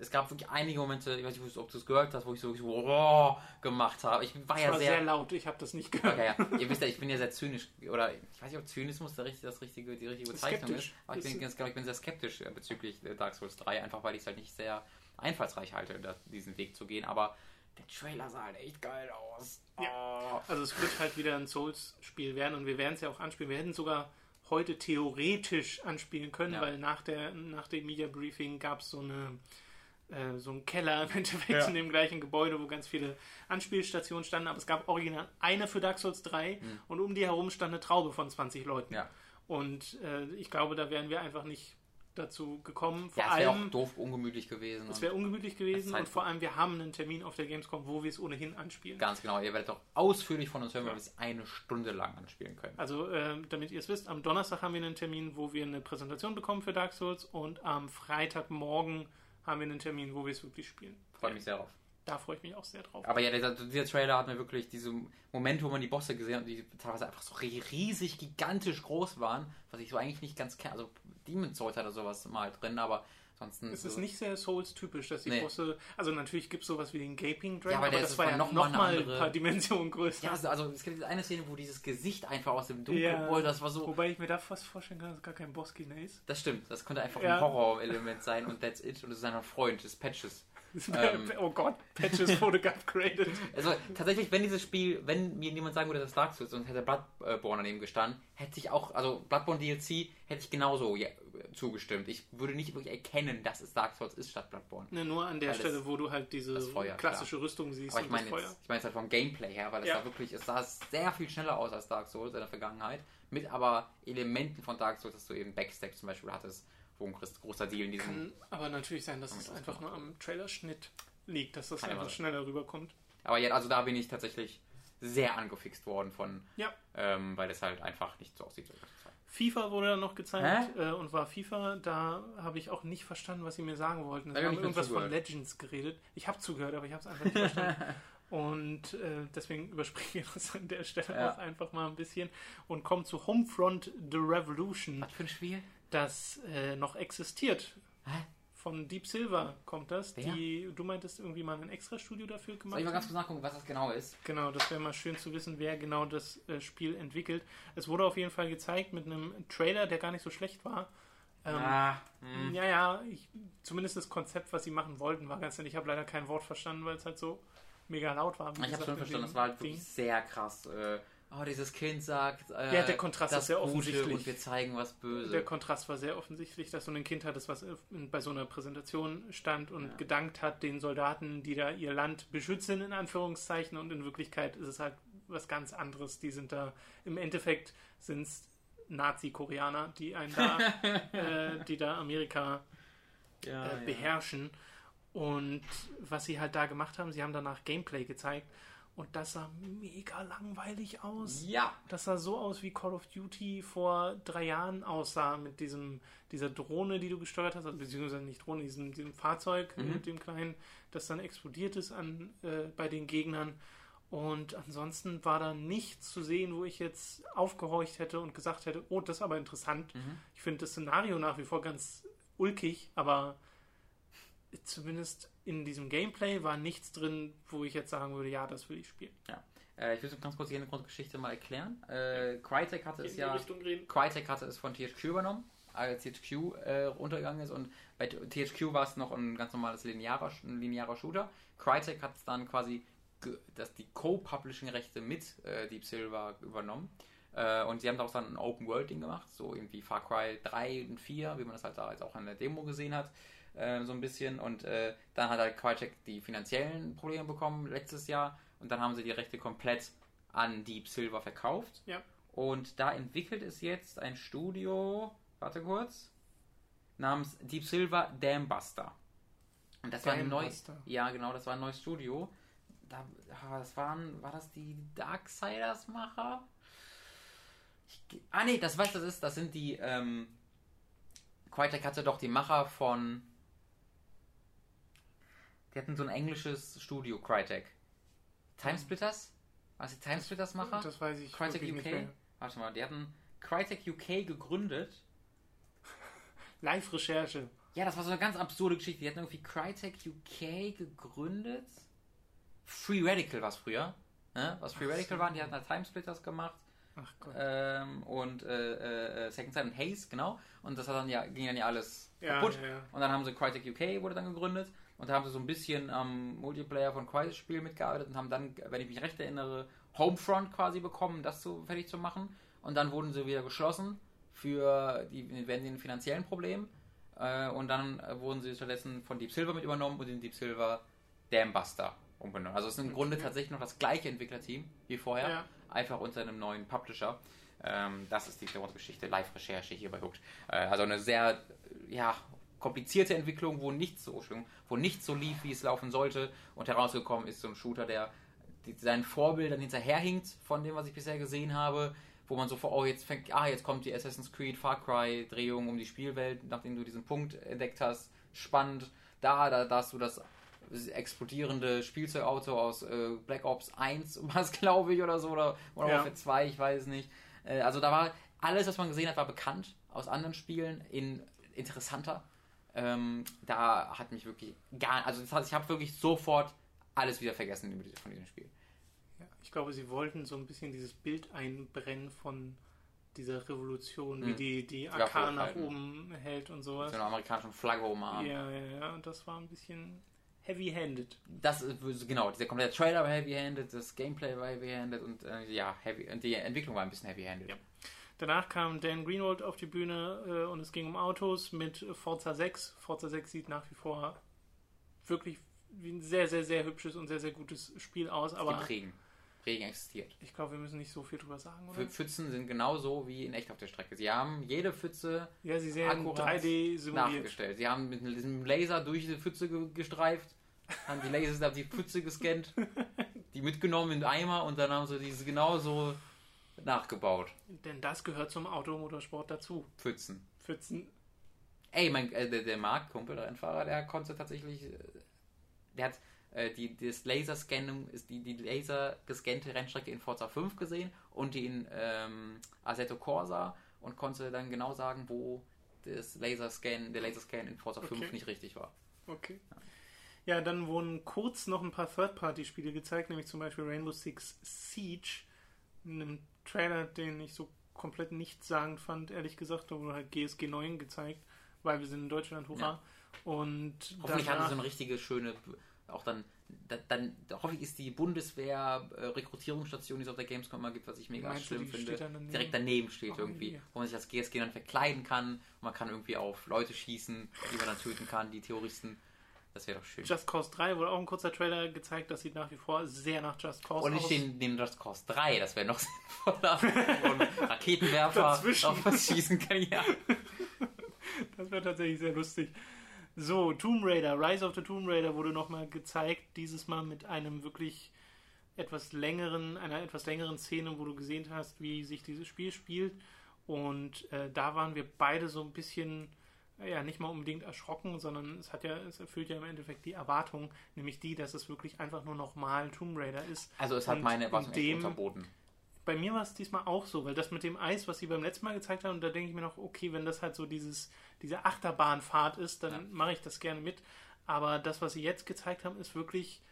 Es gab wirklich einige Momente, ich weiß nicht, ob du es gehört hast, wo ich so, oh, gemacht habe. Ich war Das ja war sehr. sehr laut, ich habe das nicht gehört. Okay, ja. Ihr wisst ja, ich bin ja sehr zynisch, oder ich weiß nicht, ob Zynismus der richtige, das richtige, die richtige Bezeichnung Skeptisch. ist, aber ich bin, ganz genau, ich bin sehr skeptisch äh, bezüglich äh, Dark Souls 3, einfach weil ich es halt nicht sehr einfallsreich halte, diesen Weg zu gehen, aber der Trailer sah halt echt geil aus. Oh. Also es wird halt wieder ein Souls-Spiel werden und wir werden es ja auch anspielen. Wir hätten sogar heute theoretisch anspielen können, Ja. weil nach, der, nach dem Media Briefing gab es so eine äh, so einen Keller im Endeffekt Ja. in dem gleichen Gebäude, wo ganz viele Anspielstationen standen, aber es gab original eine für Dark Souls 3 und um die herum stand eine Traube von 20 Leuten. Ja. Und äh, ich glaube, da wären wir einfach nicht dazu gekommen. Vor Ja, es wäre auch doof ungemütlich gewesen. es wäre ungemütlich gewesen und vor allem, wir haben einen Termin auf der Gamescom, wo wir es ohnehin anspielen. Ganz genau, ihr werdet auch ausführlich von uns hören, weil wir es eine Stunde lang anspielen können. Also, äh, damit ihr es wisst, am Donnerstag haben wir einen Termin, wo wir eine Präsentation bekommen für Dark Souls und am Freitagmorgen haben wir einen Termin, wo wir es wirklich spielen. Freue mich sehr drauf. Da freue ich mich auch sehr drauf. Aber ja, dieser, dieser Trailer hat mir wirklich diese Momente, wo man die Bosse gesehen hat, die teilweise einfach so riesig, gigantisch groß waren, was ich so eigentlich nicht ganz kenne. Also Demon's Souls hat da sowas mal drin, aber ansonsten. Es so, ist nicht sehr Souls-typisch, dass die Nee. Bosse. Also, natürlich gibt es sowas wie den Gaping Dragon, Ja, aber aber, der das ist war ja noch nochmal mal eine ein andere- paar Dimensionen größer. Ja, also, also es gibt eine Szene, wo dieses Gesicht einfach aus dem Dunkeln, Ja. oh, das war so. Wobei ich mir da fast vorstellen kann, dass es gar kein Bossgegner ist. Das stimmt, das könnte einfach Ja. ein Horror-Element sein und that's it. Und es ist ein Freund des Patches. Ähm. oh Gott, Patches wurde geupgradet. Also tatsächlich, wenn dieses Spiel, wenn mir jemand sagen würde, das ist Dark Souls und hätte Bloodborne daneben gestanden, hätte ich auch, also Bloodborne DLC hätte ich genauso ja, zugestimmt. Ich würde nicht wirklich erkennen, dass es Dark Souls ist statt Bloodborne. Ne, nur an der Weil Stelle, wo du halt diese Feuer, klassische Rüstung siehst Aber ich meine jetzt, ich meine jetzt halt vom Gameplay her, weil es Ja. war wirklich, es sah sehr viel schneller aus als Dark Souls in der Vergangenheit, mit aber Elementen von Dark Souls, dass du eben Backstab zum Beispiel hattest, wo ein groß- großer Deal in diesem Kann aber natürlich sein, dass es einfach nur am Trailerschnitt liegt, dass das einfach schneller rüberkommt. Aber ja, also da bin ich tatsächlich sehr angefixt worden von, Ja. ähm, weil es halt einfach nicht so aussieht. FIFA wurde dann noch gezeigt äh, und war FIFA. Da habe ich auch nicht verstanden, was sie mir sagen wollten. Da Sie hab haben irgendwas von. Legends geredet. Ich habe zugehört, aber ich habe es einfach nicht verstanden. Und äh, deswegen überspringe ich das an der Stelle Ja. auch einfach mal ein bisschen und komme zu Homefront The Revolution, Was für ein Spiel? das äh, noch existiert. Hä? Von Deep Silver kommt das. Wer? Die, du meintest irgendwie mal ein Extra-Studio dafür Soll gemacht. ich mal ganz kurz nachgucken, was das genau ist? Genau, das wäre mal schön zu wissen, wer genau das äh, Spiel entwickelt. Es wurde auf jeden Fall gezeigt mit einem Trailer, der gar nicht so schlecht war. Ähm, ah, hm. Ja, ja, ich, zumindest das Konzept, was sie machen wollten, war ganz nett. Ich habe leider kein Wort verstanden, weil es halt so mega laut war. Ich habe schon verstanden, das war halt Ding. wirklich sehr krass. Äh, oh, dieses Kind sagt, äh, Ja, der Kontrast das ist sehr offensichtlich. und wir zeigen was Böse. Der Kontrast war sehr offensichtlich, dass so ein Kind hattest, was in- bei so einer Präsentation stand und Ja. gedankt hat den Soldaten, die da ihr Land beschützen, in Anführungszeichen. Und in Wirklichkeit ist es halt was ganz anderes. Die sind da, im Endeffekt sind es Nazi-Koreaner, die einen da, äh, die da Amerika ja, äh, beherrschen. Und was sie halt da gemacht haben, sie haben danach Gameplay gezeigt und das sah mega langweilig aus. ja. Das sah so aus, wie Call of Duty vor drei Jahren aussah, mit diesem, dieser Drohne, die du gesteuert hast, also beziehungsweise nicht Drohne, diesem, diesem Fahrzeug Mhm. mit dem kleinen, das dann explodiert ist an, äh, bei den Gegnern. Und ansonsten war da nichts zu sehen, wo ich jetzt aufgehorcht hätte und gesagt hätte, oh, das ist aber interessant. Mhm. Ich finde das Szenario nach wie vor ganz ulkig, aber zumindest in diesem Gameplay war nichts drin, wo ich jetzt sagen würde, ja, das will ich spielen. Äh, ich will so ganz kurz die Hintergrundgeschichte mal erklären. Äh, Crytek hatte es ja. Crytek hatte es von THQ übernommen, als THQ äh, runtergegangen ist und bei THQ war es noch ein ganz normales linearer, ein linearer Shooter. Crytek hat es dann quasi ge- das, die Co-Publishing-Rechte mit äh, Deep Silver übernommen. Äh, und sie haben daraus dann ein Open-World-Ding gemacht, so irgendwie Far Cry 3 und 4, wie man das halt da jetzt auch in der Demo gesehen hat, äh, so ein bisschen. Und äh, dann hat halt Crytek die finanziellen Probleme bekommen letztes Jahr und dann haben sie die Rechte komplett an Deep Silver verkauft. Ja. Und da entwickelt es jetzt ein Studio, warte kurz, namens Deep Silver Dambuster. Und das war ein neues, ja genau, das war ein neues Studio. Da, ah, das waren, war das die Darksiders-Macher? Ah nee, das weißt du, das ist, das sind die, ähm, Crytek hatte doch die Macher von, die hatten so ein englisches Studio, Crytek. Timesplitters? Was die Timesplitters-Macher? Das weiß ich Crytek UK? nicht mehr. Warte mal, die hatten Crytek UK gegründet. Live-Recherche. Ja, das war so eine ganz absurde Geschichte. Die hatten irgendwie Crytek UK gegründet. Free Radical war es früher. Ne? Was Free Ach Radical so. waren, die hatten halt Timesplitters gemacht. Ach Gott. Ähm, und äh, äh, Second Sight und Haze, genau. Und das hat dann ja, ging dann ja alles Ja, kaputt. ja, ja. Und dann haben sie Crytek UK wurde dann gegründet. Und da haben sie so ein bisschen am Multiplayer von Crytek-Spielen mitgearbeitet und haben dann, wenn ich mich recht erinnere, Homefront quasi bekommen, das so fertig zu machen. Und dann wurden sie wieder geschlossen für die werden den finanziellen Problemen. Äh, und dann wurden sie stattdessen von Deep Silver mit übernommen und in Deep Silver Dambuster umbenannt. Also es ist im Grunde tatsächlich noch das gleiche Entwicklerteam wie vorher, Ja. einfach unter einem neuen Publisher. Ähm, das ist die Geschichte, Live-Recherche hier bei Hooked. Äh, also eine sehr ja, komplizierte Entwicklung, wo nichts so wo nichts so lief, wie es laufen sollte. Und herausgekommen ist so ein Shooter, der seinen Vorbildern hinterherhinkt von dem, was ich bisher gesehen habe, wo man so vor, oh, jetzt fängt, ah, jetzt kommt die Assassin's Creed Far Cry Drehung um die Spielwelt, nachdem du diesen Punkt entdeckt hast. Spannend. Da, da, da hast du das explodierende Spielzeugauto aus äh, Black Ops 1, was glaube ich, oder so, oder Modern Ja. Warfare 2, ich weiß nicht. Äh, also da war alles, was man gesehen hat, war bekannt aus anderen Spielen, in interessanter. Ähm, da hat mich wirklich gar, also das heißt, ich habe wirklich sofort alles wieder vergessen von diesem Spiel. Ja, ich glaube, sie wollten so ein bisschen dieses Bild einbrennen von dieser Revolution, wie Hm. die, die AK nach oben hält und So sowas. eine amerikanische Flagge oben. Ja, ja, ja. Und das war ein bisschen heavy-handed. Das ist genau, dieser komplette Trailer war heavy-handed, das Gameplay war heavy-handed und äh, ja, heavy, und die Entwicklung war ein bisschen heavy-handed. Ja. Danach kam Dan Greenwald auf die Bühne äh, und es ging um Autos mit Forza 6. Forza 6 sieht nach wie vor wirklich wie ein sehr, sehr, sehr hübsches und sehr, sehr gutes Spiel aus. Es Aber gibt Regen. Regen existiert. ich glaube, wir müssen nicht so viel drüber sagen, oder? Pf- Pfützen sind genauso wie in echt auf der Strecke. Sie haben jede Pfütze Ja, sie sehen akkurat 3D simuliert. nachgestellt. Sie haben mit diesem Laser durch diese Pfütze ge gestreift, haben die Lasers auf die Pfütze gescannt, die mitgenommen in den Eimer und dann haben sie diese genauso nachgebaut. Denn das gehört zum Automotorsport dazu. Pfützen. Pfützen. Ey, mein, äh, der, der Marc, Kumpel, der Rennfahrer, der konnte tatsächlich, äh, der hat äh, die, das Laserscannen, ist die, die laser gescannte Rennstrecke in Forza 5 gesehen und die in ähm, Assetto Corsa und konnte dann genau sagen, wo das Laserscan, der Laserscan in Forza 5 Okay. nicht richtig war. Okay. Ja, dann wurden kurz noch ein paar Third-Party-Spiele gezeigt, nämlich zum Beispiel Rainbow Six Siege. In einem Trailer, den ich so komplett nichtssagend fand, ehrlich gesagt. Da wurde halt GSG 9 gezeigt, weil wir sind in Deutschland, hurra. Und Hoffentlich haben danach- sie so eine richtige schöne, auch dann, da, dann hoffentlich ist die Bundeswehr äh, Rekrutierungsstation, die es auf der Gamescom mal gibt, was ich mega du, schlimm die finde, dann daneben? direkt daneben steht Oh, irgendwie, je. wo man sich als GSG dann verkleiden kann man kann irgendwie auf Leute schießen, die man dann töten kann, die Terroristen. Das wäre doch schön. Just Cause 3 wurde auch ein kurzer Trailer gezeigt, das sieht nach wie vor sehr nach Just Cause und nicht aus. den, den Just Cause 3, das wäre noch sinnvoller. ein Raketenwerfer Dazwischen. auf was schießen kann, ja. Das wäre tatsächlich sehr lustig. So, Tomb Raider, Rise of the Tomb Raider wurde nochmal gezeigt, dieses Mal mit einem wirklich etwas längeren, einer etwas längeren Szene, wo du gesehen hast, wie sich dieses Spiel spielt. Und äh, da waren wir beide so ein bisschen, ja, nicht mal unbedingt erschrocken, sondern es hat ja, es erfüllt ja im Endeffekt die Erwartung, nämlich die, dass es wirklich einfach nur nochmal Tomb Raider ist. Also es hat Und meine Erwartung in echt dem- unterboten. bei mir war es diesmal auch so, weil das mit dem Eis, was sie beim letzten Mal gezeigt haben, da denke ich mir noch, okay, wenn das halt so dieses, diese Achterbahnfahrt ist, dann Ja. mache ich das gerne mit. Aber das, was sie jetzt gezeigt haben, ist wirklich,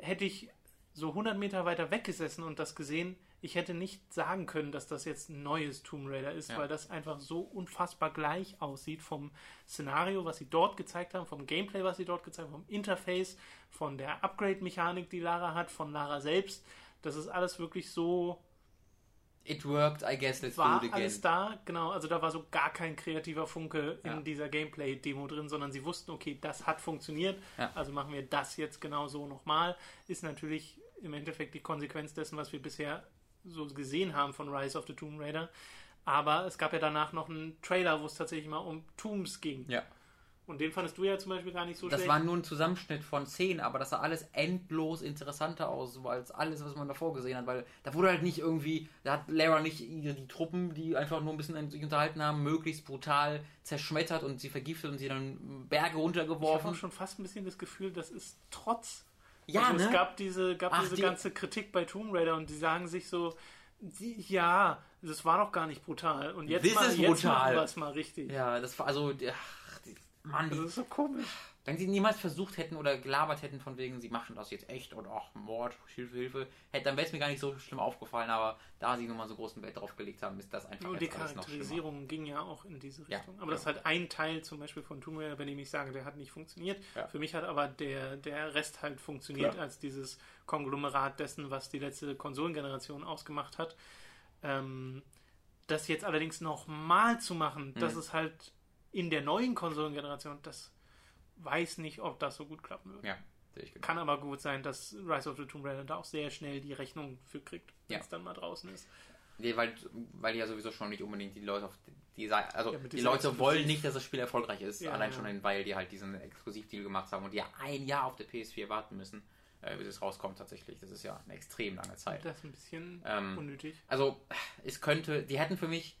hätte ich so 100 Meter weiter weggesessen und das gesehen, ich hätte nicht sagen können, dass das jetzt ein neues Tomb Raider ist, Ja. weil das einfach so unfassbar gleich aussieht vom Szenario, was sie dort gezeigt haben, vom Gameplay, was sie dort gezeigt haben, vom Interface, von der Upgrade-Mechanik, die Lara hat, von Lara selbst. Das ist alles wirklich so It worked, I guess, let's war do it alles again. da, genau, also da war so gar kein kreativer Funke in Ja. dieser Gameplay-Demo drin, sondern sie wussten, okay, das hat funktioniert, Ja. also machen wir das jetzt genau so nochmal. Ist natürlich im Endeffekt die Konsequenz dessen, was wir bisher so gesehen haben von Rise of the Tomb Raider. Aber es gab ja danach noch einen Trailer, wo es tatsächlich mal um Tombs ging. Ja. Und den fandest du ja zum Beispiel gar nicht so Das schlecht. war nur ein Zusammenschnitt von Szenen, aber das sah alles endlos interessanter aus, als alles, was man davor gesehen hat, weil da wurde halt nicht irgendwie, da hat Lara nicht die Truppen, die einfach nur ein bisschen sich unterhalten haben, möglichst brutal zerschmettert und sie vergiftet und sie dann Berge ich habe runtergeworfen. schon fast ein bisschen das Gefühl, das ist trotz. Ja, also ne? Es gab diese, gab Ach, diese die- ganze Kritik bei Tomb Raider und die sagen sich so, die, ja, das war doch gar nicht brutal. Und jetzt, Das mal, jetzt brutal. machen wir es mal richtig. Ja, das war also, ach, die, Mann, Das ist so komisch. Wenn sie niemals versucht hätten oder gelabert hätten von wegen, sie machen das jetzt echt und ach, Mord, Hilfe, Hilfe, hätte, dann wäre es mir gar nicht so schlimm aufgefallen, aber da sie nun mal so großen Wert drauf gelegt haben, ist das einfach Und die. Charakterisierung ging ja auch in diese Ja, Richtung. aber das ist halt ein Teil zum Beispiel von Tomb Raider, wenn ich mich sage, der hat nicht funktioniert. Ja. Für mich hat aber der, der Rest halt funktioniert als dieses Konglomerat dessen, was die letzte Konsolengeneration ausgemacht hat. Ähm, das jetzt allerdings nochmal zu machen, das Mhm. ist halt in der neuen Konsolengeneration, das weiß nicht, ob das so gut klappen wird. Ja, sehe ich genau. Kann aber gut sein, dass Rise of the Tomb Raider da auch sehr schnell die Rechnung für kriegt, wenn Ja. es dann mal draußen ist. Nee, weil, weil die ja sowieso schon nicht unbedingt die Leute auf die Seite, also Ja, die Leute wollen nicht, dass das Spiel erfolgreich ist, Ja, allein ja. schon, weil die halt diesen Exklusivdeal gemacht haben und die ja ein Jahr auf der PS4 warten müssen, äh, bis es rauskommt tatsächlich. Das ist ja eine extrem lange Zeit. Das ist ein bisschen Ähm, unnötig. Also, es könnte, die hätten für mich,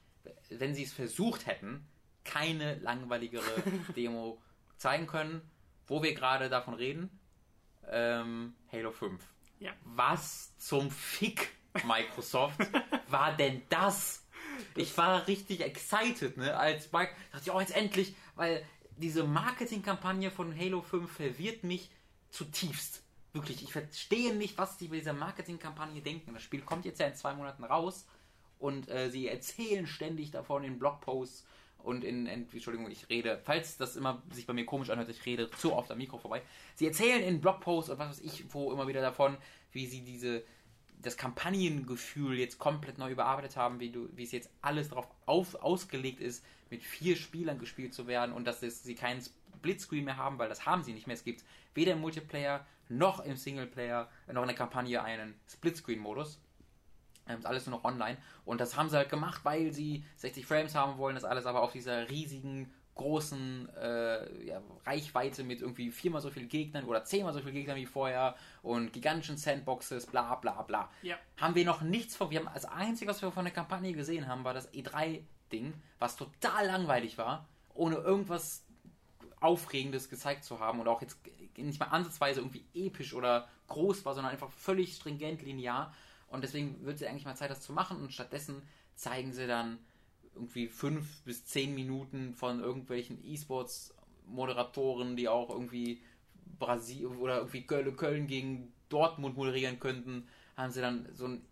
wenn sie es versucht hätten, keine langweiligere Demo zeigen können, wo wir gerade davon reden. Ähm, Halo 5. Ja. Was zum Fick, Microsoft, war denn das? Ich war richtig excited, ne? Als Mike dachte ich, oh, jetzt endlich, weil diese Marketingkampagne von Halo 5 verwirrt mich zutiefst. Wirklich, ich verstehe nicht, was die bei dieser Marketingkampagne denken. Das Spiel kommt jetzt ja in zwei Monaten raus und äh, sie erzählen ständig davon in Blogposts und in, Entschuldigung, ich rede, falls das immer sich bei mir komisch anhört, ich rede zu oft am Mikro vorbei. Sie erzählen in Blogposts und was weiß ich, wo immer wieder davon, wie sie diese das Kampagnengefühl jetzt komplett neu überarbeitet haben, wie, du, wie es jetzt alles darauf auf, ausgelegt ist, mit vier Spielern gespielt zu werden und dass es, sie keinen Splitscreen mehr haben, weil das haben sie nicht mehr. Es gibt weder im Multiplayer noch im Singleplayer noch in der Kampagne einen Splitscreen-Modus. Ähm, ist alles nur noch online. Und das haben sie halt gemacht, weil sie 60 Frames haben wollen, das alles aber auf dieser riesigen, großen äh, ja, Reichweite mit irgendwie viermal so viel Gegnern oder zehnmal so viel Gegnern wie vorher und gigantischen Sandboxes, bla bla bla. Ja. Haben wir noch nichts von. Wir haben das Einzige, was wir von der Kampagne gesehen haben, war das E3-Ding, was total langweilig war, ohne irgendwas Aufregendes gezeigt zu haben und auch jetzt nicht mal ansatzweise irgendwie episch oder groß war, sondern einfach völlig stringent linear. Und deswegen wird es ja eigentlich mal Zeit, das zu machen. Und stattdessen zeigen sie dann irgendwie fünf bis zehn Minuten von irgendwelchen E-Sports-Moderatoren, die auch irgendwie Brasilien oder irgendwie Köln, Köln gegen Dortmund moderieren könnten, haben sie dann so ein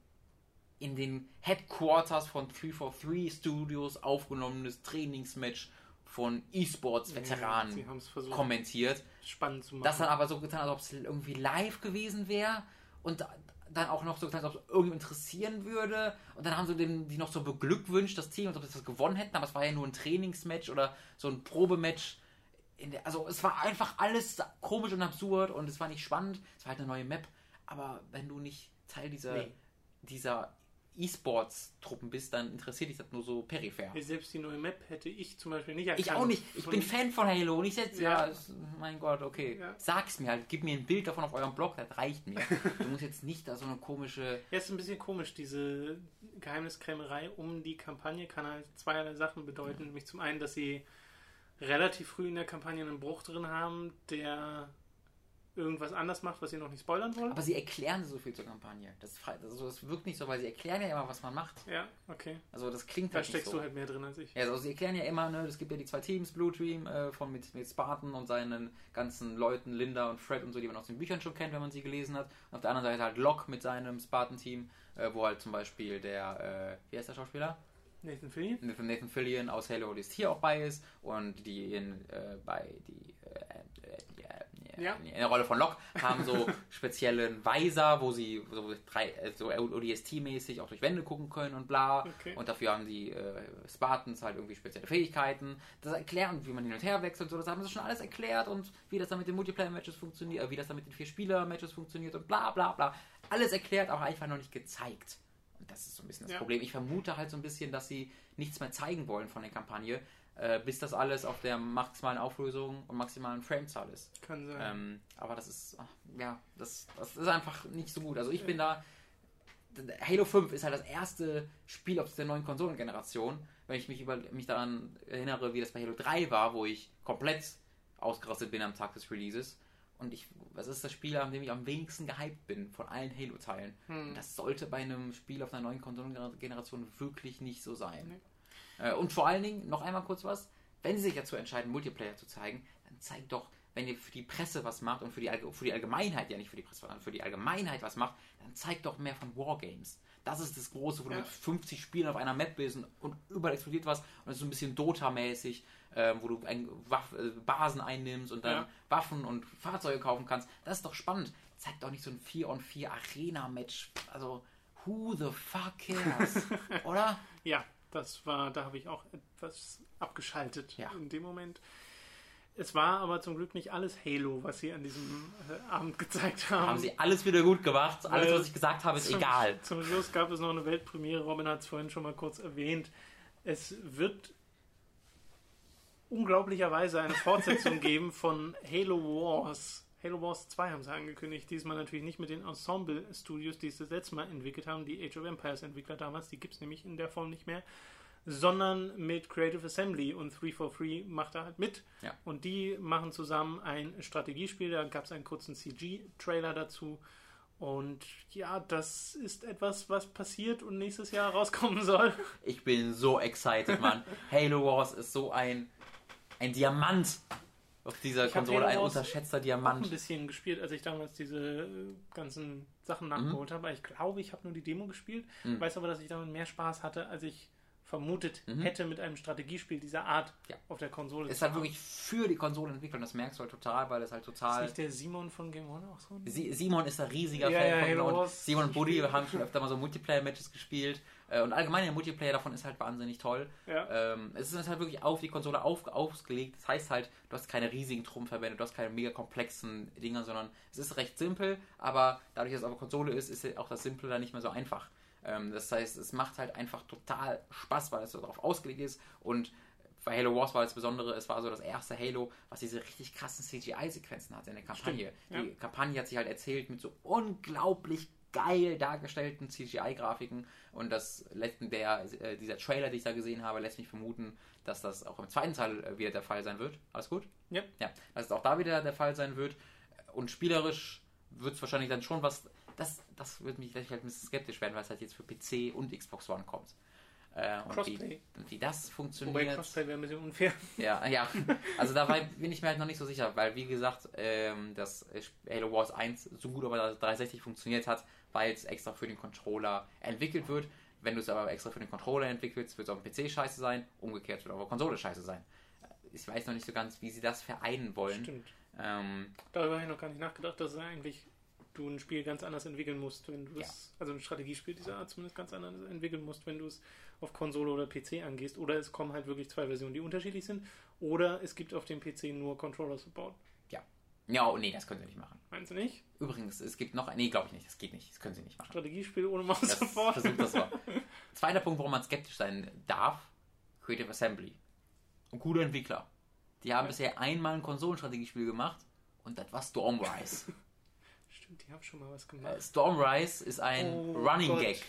in den Headquarters von 343 Studios aufgenommenes Trainingsmatch von E-Sports-Veteranen versucht, kommentiert. spannend zu machen. Das dann aber so getan, als ob es irgendwie live gewesen wäre und dann auch noch so getan, als ob es irgendwie interessieren würde. Und dann haben sie den, die noch so beglückwünscht, das Team, als ob sie das gewonnen hätten, aber es war ja nur ein Trainingsmatch oder so ein Probematch. In der, also es war einfach alles komisch und absurd und es war nicht spannend. Es war halt eine neue Map. Aber wenn du nicht Teil dieser, Nee. dieser E-Sports-Truppen bist, dann interessiert dich das nur so peripher. Selbst die neue Map hätte ich zum Beispiel nicht Ich erkannt. auch nicht. Ich bin Fan von Halo und ich setze, ja, Ja. mein Gott, okay. Ja. Sag's mir halt, gib mir ein Bild davon auf eurem Blog, das reicht mir. du musst jetzt nicht da so eine komische. Ja, ist ein bisschen komisch, diese Geheimniskrämerei um die Kampagne kann halt zweierlei Sachen bedeuten. Nämlich zum einen, dass sie relativ früh in der Kampagne einen Bruch drin haben, der irgendwas anders macht, was sie noch nicht spoilern wollen. Aber sie erklären so viel zur Kampagne. Das, also das wirkt nicht so, weil sie erklären ja immer, was man macht. Ja, okay. Also das klingt Da halt nicht steckst so. du halt mehr drin als ich. Ja, also sie erklären ja immer, ne, es gibt ja die zwei Teams, Blue Team äh, von mit, mit Spartan und seinen ganzen Leuten, Linda und Fred und so, die man aus den Büchern schon kennt, wenn man sie gelesen hat. Und auf der anderen Seite halt Locke mit seinem Spartan-Team, äh, wo halt zum Beispiel der, äh, wie heißt der Schauspieler? Nathan Fillion? Nathan, Nathan Fillion aus Halo ist hier auch bei ist und die in, äh, bei die äh, äh, Ja. in der Rolle von Locke haben so speziellen Weiser, wo sie so, drei, äh, so ODST-mäßig auch durch Wände gucken können und bla. Okay. Und dafür haben die äh, Spartans halt irgendwie spezielle Fähigkeiten. Das erklären, wie man hin und her wechselt und so, das haben sie schon alles erklärt und wie das dann mit den Multiplayer-Matches funktioniert, äh, wie das dann mit den vier Spieler-Matches funktioniert und bla bla bla. alles erklärt, aber einfach noch nicht gezeigt. Das ist so ein bisschen das Ja. Problem. Ich vermute halt so ein bisschen, dass sie nichts mehr zeigen wollen von der Kampagne, äh, bis das alles auf der maximalen Auflösung und maximalen Framezahl ist. Kann sein. Ähm, aber das ist, ach, ja, das, das ist einfach nicht so gut. Also ich bin da, Halo 5 ist halt das erste Spiel auf der neuen Konsolengeneration. Wenn ich mich, über, mich daran erinnere, wie das bei Halo 3 war, wo ich komplett ausgerastet bin am Tag des Releases. Und ich, das ist das Spiel, an dem ich am wenigsten gehypt bin von allen Halo-Teilen. Hm. Das sollte bei einem Spiel auf einer neuen Konsolengeneration wirklich nicht so sein. Nee. Äh, und vor allen Dingen, noch einmal kurz was, wenn sie sich dazu entscheiden, Multiplayer zu zeigen, dann zeigt doch, wenn ihr für die Presse was macht und für die, für die Allgemeinheit, ja nicht für die Presse, sondern für die Allgemeinheit was macht, dann zeigt doch mehr von Wargames. Das ist das Große, wo du Ja. mit 50 Spielen auf einer Map bist und, und überall explodiert was und es ist so ein bisschen Dota-mäßig, äh, wo du ein, Waff, äh, Basen einnimmst und dann Ja. Waffen und Fahrzeuge kaufen kannst. Das ist doch spannend. Zeigt doch nicht so ein 4-on-4 Arena-Match. Also, who the fuck cares? Oder? Ja, das war, da habe ich auch etwas abgeschaltet Ja. in dem Moment. Es war aber zum Glück nicht alles Halo, was sie an diesem äh, Abend gezeigt haben. Haben sie alles wieder gut gemacht. Alles, was ich gesagt habe, ist zum, egal. Zum Schluss gab es noch eine Weltpremiere. Robin hat es vorhin schon mal kurz erwähnt. Es wird unglaublicherweise eine Fortsetzung geben von Halo Wars. Halo Wars 2 haben sie angekündigt. Diesmal natürlich nicht mit den Ensemble-Studios, die es das letzte Mal entwickelt haben, die Age of Empires Entwickler damals. Die gibt es nämlich in der Form nicht mehr. Sondern mit Creative Assembly und 343 macht da halt mit. Ja. Und die machen zusammen ein Strategiespiel. Da gab es einen kurzen CG-Trailer dazu. Und ja, das ist etwas, was passiert und nächstes Jahr rauskommen soll. Ich bin so excited, Mann. Halo Wars ist so ein, ein Diamant auf dieser Ich Konsole. Ein unterschätzter Auch ein Diamant. bisschen gespielt, als ich damals diese äh, ganzen Sachen Mhm. nachgeholt habe. Aber ich glaube, ich habe nur die Demo gespielt. Weiß aber, dass ich damit mehr Spaß hatte, als ich vermutet hätte mit einem Strategiespiel dieser Art Mhm. Ja. auf der Konsole. Ist halt wirklich für die Konsole entwickelt und das merkst du halt total, weil es halt Ist total. nicht der Simon von Game One auch so? Si- Simon ist ein riesiger Ja, Fan ja, von Halo und Simon und Buddy haben schon öfter mal so Multiplayer-Matches gespielt. Äh, Und allgemein der Multiplayer davon ist halt wahnsinnig toll. Ja. Ähm, es ist halt wirklich auf die Konsole auf, ausgelegt. Das heißt halt, du hast keine riesigen Trumpfverbände, du hast keine mega komplexen Dinger, sondern es ist recht simpel, aber dadurch, dass es auf der Konsole ist, ist auch das Simple dann nicht mehr so einfach. Ähm, das heißt, es macht halt einfach total Spaß, weil es so darauf ausgelegt ist und bei Halo Wars war das Besondere, es war so das erste Halo, was diese richtig krassen CGI-Sequenzen hatte in der Kampagne. Stimmt, Die ja. Kampagne hat sich halt erzählt mit so unglaublich geil dargestellten CGI-Grafiken und das der äh, dieser Trailer, den ich da gesehen habe, lässt mich vermuten, dass das auch im zweiten Teil äh, wieder der Fall sein wird. Alles gut? Ja. Ja, dass es auch da wieder der Fall sein wird und spielerisch wird es wahrscheinlich dann schon was. Das, das wird mich vielleicht halt ein bisschen skeptisch werden, weil es halt jetzt für PC und Xbox One kommt. Äh, und wie, Crossplay. und wie das Wobei funktioniert. Crossplay wäre ein bisschen unfair. Ja, ja. Also dabei bin ich mir halt noch nicht so sicher, weil wie gesagt, ähm, dass Halo Wars 1 so gut über 360 funktioniert hat, weil es extra für den Controller entwickelt wird. Wenn du es aber extra für den Controller entwickelst, wird es auf dem PC scheiße sein, umgekehrt wird es auf der Konsole scheiße sein. Ich weiß noch nicht so ganz, wie sie das vereinen wollen. Stimmt. Ähm, Darüber habe ich noch gar nicht nachgedacht, dass eigentlich du ein Spiel ganz anders entwickeln musst, wenn du es, also ein Strategiespiel dieser Art zumindest ganz anders entwickeln musst, wenn du es auf Konsole oder PC angehst. Oder es kommen halt wirklich zwei Versionen, die unterschiedlich sind. Oder es gibt auf dem PC nur Controller-Support. ja. Ja, oh, nee, das können sie nicht machen. Meinst du nicht? Übrigens, es gibt noch. Nee, glaube ich nicht, das geht nicht. Das können sie nicht machen. Strategiespiel ohne Maus-Support. versucht das mal. Zweiter Punkt, warum man skeptisch sein darf: Creative Assembly. Ein guter Entwickler. Die haben Ja. bisher einmal ein Konsolenstrategiespiel gemacht und das war Stormrise. Stimmt, die haben schon mal was Äh, gemacht. Stormrise ist ein Oh Running Gott. Gag.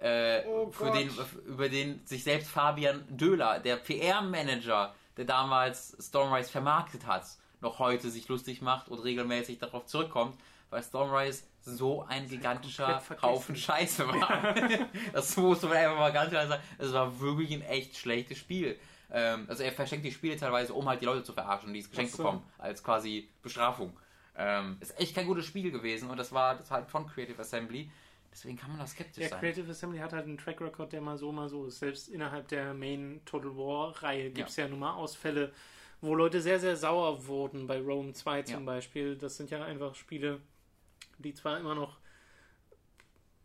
Äh, Oh für Gott. den, über den sich selbst Fabian Döhler, der PR-Manager, der damals Stormrise vermarktet hat, noch heute sich lustig macht und regelmäßig darauf zurückkommt, weil Stormrise so ein gigantischer komplett vergessen. Haufen Scheiße war. das muss man einfach mal ganz klar sagen. Es war wirklich ein echt schlechtes Spiel. Ähm, also er verschenkt die Spiele teilweise, um halt die Leute zu verarschen, die es geschenkt so. bekommen, als quasi Bestrafung. Ähm, ist echt kein gutes Spiel gewesen und das war das war halt von Creative Assembly. Deswegen kann man da skeptisch Ja, sein. Creative Assembly hat halt einen Track Record, der mal so, mal so ist. Selbst innerhalb der Main Total War-Reihe gibt es ja. nun mal Ausfälle, wo Leute sehr, sehr sauer wurden. Bei Rome 2 zum Ja. Beispiel. Das sind ja einfach Spiele, die zwar immer noch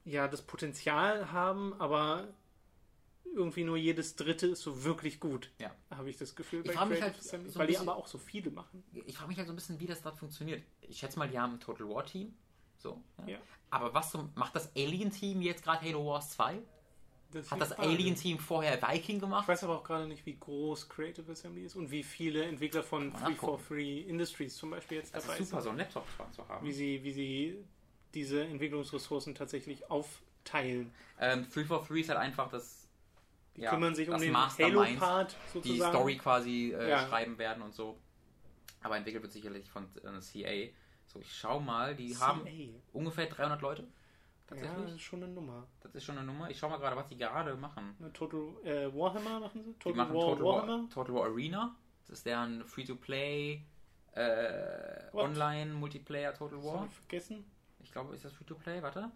ja, das Potenzial haben, aber irgendwie nur jedes dritte ist so wirklich gut. Ja. Habe ich das Gefühl Ich frag mich halt so ein weil die bisschen- aber auch so viele machen. Ich frage mich halt so ein bisschen, wie das dort funktioniert. Ich schätze mal, die haben ein Total War Team, So. Ja. Aber was zum, macht das Alien-Team jetzt gerade Halo Wars 2? Das Hat das die Frage. Alien-Team vorher Viking Ich gemacht? weiß aber auch gerade nicht, wie groß Creative Assembly ist und wie viele Entwickler von Mal Free for nachgucken. Free Industries zum Beispiel jetzt Das dabei ist super, sind. so einen Laptop zu haben. Wie sie, wie sie diese Entwicklungsressourcen tatsächlich aufteilen. Ähm, 3 for 3 ist halt einfach das, Die ja, kümmern sich um den Halo-Part die sozusagen. Story quasi äh, Ja. schreiben werden und so. Aber entwickelt wird sicherlich von äh, CA. So, ich schau mal, die CA. haben ungefähr 300 Leute. Ja, Tatsächlich. das ist schon eine Nummer. Das ist schon eine Nummer. Ich schau mal gerade, was die gerade machen. Total äh, Warhammer machen sie? Die Total machen War Total Warhammer? War, Total War Arena. Das ist deren Free-to-Play äh? Online-Multiplayer Total War. ich vergessen. Ich glaube, ist das Free-to-Play? Warte.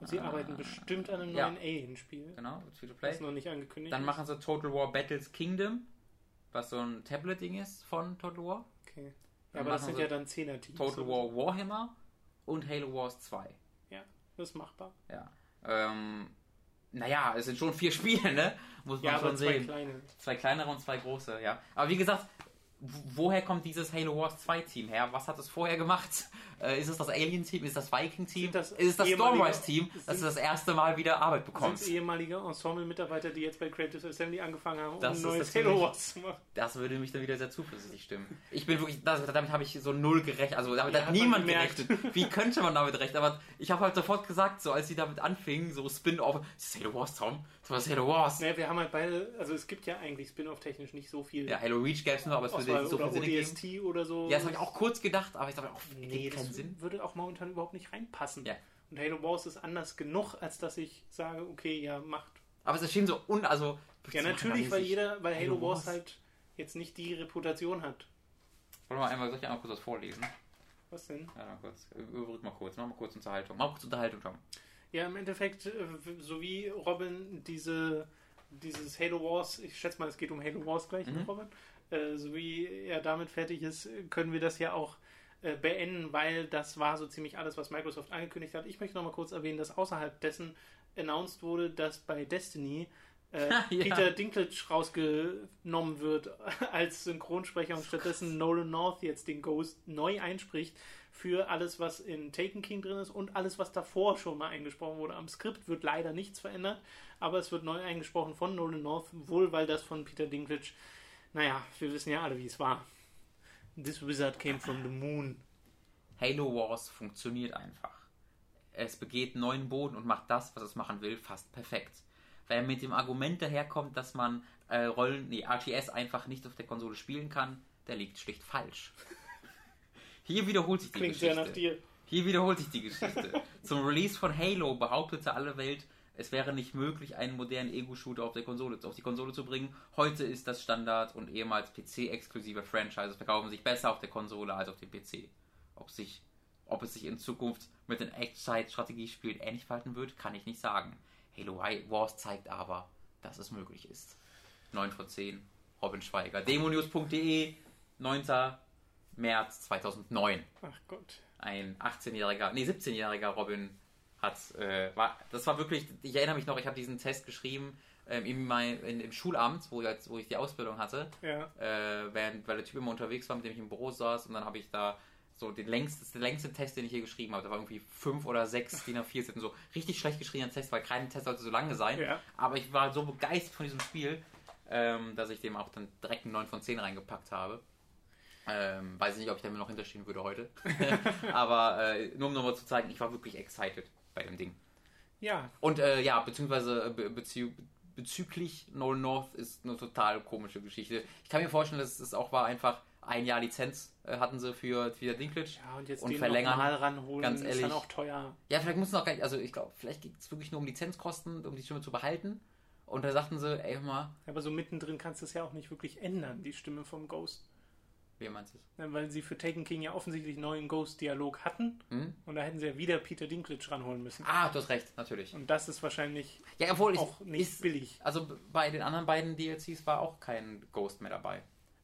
Und sie Ah, arbeiten bestimmt an einem ja. neuen Alien-Spiel. Genau, Das Free-to-Play. ist noch nicht angekündigt. Dann ist. machen sie Total War Battles Kingdom, was so ein Tablet-Ding ist von Total War. Okay. Ja, aber das sind ja dann 10er-Teams. Total War Warhammer und Halo Wars 2. Ja, das ist machbar. Ja. Ähm, naja, es sind schon vier Spiele, ne? Muss man Ja, schon zwei sehen. kleine. Zwei kleinere und zwei große, ja. Aber wie gesagt, woher kommt dieses Halo Wars 2 Team her? Was hat es vorher gemacht? Äh, ist es das Alien Team? Ist es das Viking Team? Sind das ist es das Stormrise Team, dass du sind- das erste Mal wieder Arbeit Sind bekommst? ehemalige Ensemble-Mitarbeiter, die jetzt bei Creative Assembly angefangen haben, Das um ist ein neues Halo Wars zu machen. Das würde mich dann wieder sehr zuversichtlich stimmen. Ich bin wirklich, das, damit habe ich so null gerechnet. Also damit Ja, hat hat man niemand gerechnet. Wie könnte man damit rechnen? Aber ich habe halt sofort gesagt, so als sie damit anfingen, so Spin-off, ist das Halo Wars, Tom? War Halo Wars. Naja, wir haben halt beide, also es gibt ja eigentlich Spin-off-technisch nicht so viel. Ja, Halo Reach gäbe es nur, aber es würde nicht so oder viel Sinn geben. ODST oder so. Ja, das habe ich auch kurz gedacht, aber ich glaube auch, Nee, nee, keinen das Sinn. würde auch momentan überhaupt nicht reinpassen. Ja. Und Halo Wars ist anders genug, als dass ich sage, okay, ja, macht. Aber es erschien so un, also. Ja, natürlich, weil jeder, weil Halo, Wars halt jetzt nicht die Reputation hat. Wollen wir einmal, soll ich einmal kurz was vorlesen? Was denn? Ja, dann kurz. Überbrück mal kurz, mach mal kurz Unterhaltung. Mach kurz Unterhaltung, Tom. Ja, im Endeffekt, äh, so wie Robin diese, dieses Halo Wars, ich schätze mal, es geht um Halo Wars gleich, Mhm. Robin? Äh, so wie er damit fertig ist, können wir das ja auch äh, beenden, weil das war so ziemlich alles, was Microsoft angekündigt hat. Ich möchte noch mal kurz erwähnen, dass außerhalb dessen announced wurde, dass bei Destiny äh, Ja. Peter Dinklage rausgenommen wird als Synchronsprecher und stattdessen Nolan North jetzt den Ghost neu einspricht für alles, was in Taken King drin ist und alles, was davor schon mal eingesprochen wurde. Am Skript wird leider nichts verändert, aber es wird neu eingesprochen von Nolan North, wohl weil das von Peter Dinklage, naja, wir wissen ja alle, wie es war. This wizard came from the moon. Halo Wars funktioniert einfach. Es begeht neuen Boden und macht das, was es machen will, fast perfekt. Wer mit dem Argument daherkommt, dass man äh, Rollen, nee, RTS einfach nicht auf der Konsole spielen kann, der liegt schlicht falsch. Hier wiederholt sich die Klingt sehr Geschichte. nach dir. Hier wiederholt sich die Geschichte. Zum Release von Halo behauptete alle Welt, es wäre nicht möglich, einen modernen Ego-Shooter auf, der Konsole, auf die Konsole zu bringen. Heute ist das Standard und ehemals PC-exklusive Franchises verkaufen sich besser auf der Konsole als auf dem PC. Ob, sich, ob es sich in Zukunft mit den Echtzeit-Strategiespielen ähnlich verhalten wird, kann ich nicht sagen. Halo Wars zeigt aber, dass es möglich ist. 9 von 10, Robin Schweiger. Demonews.de, 9. März 2009 Ach Gott. ein 18-jähriger, nee, 17-jähriger Robin hat, äh, war, das war wirklich, ich erinnere mich noch, ich habe diesen Test geschrieben ähm, in mein, in, im Schulamt, wo, ich, wo ich die Ausbildung hatte, Ja. äh, während, weil der Typ immer unterwegs war, mit dem ich im Büro saß und dann habe ich da so den längsten, das der längste Test, den ich hier geschrieben habe. Da war irgendwie fünf oder sechs DIN A4 Seiten, so richtig schlecht geschriebener Test, weil kein Test sollte so lange sein. Ja. Aber ich war so begeistert von diesem Spiel, ähm, dass ich dem auch dann direkt einen 9 von 10 reingepackt habe. Ähm, weiß ich nicht, ob ich damit noch hinterstehen würde heute. Aber äh, nur um nochmal zu zeigen, ich war wirklich excited bei dem Ding. Ja, Und äh, ja, beziehungsweise äh, be bezü bezüglich Nolan North ist eine total komische Geschichte. Ich kann mir vorstellen, dass es auch war einfach ein Jahr Lizenz äh, hatten sie für Peter Dinklage. ja und jetzt Und den verlängern, mal ranholen, ganz ist ehrlich. dann auch teuer. Ja, vielleicht mussten auch gar nicht, also ich glaube, vielleicht geht es wirklich nur um Lizenzkosten, um die Stimme zu behalten. Und da sagten sie, ey, mal, Aber so mittendrin kannst du es ja auch nicht wirklich ändern, die Stimme vom Ghost. Wie meinst du? Ja, Weil sie für Taken King ja offensichtlich einen neuen Ghost-Dialog hatten Hm? und da hätten sie ja wieder Peter Dinklage ranholen müssen. Ah, du hast recht, natürlich. Und das ist wahrscheinlich Ja, obwohl auch nicht ist, billig. Also bei den anderen beiden DLCs war auch kein Ghost mehr dabei.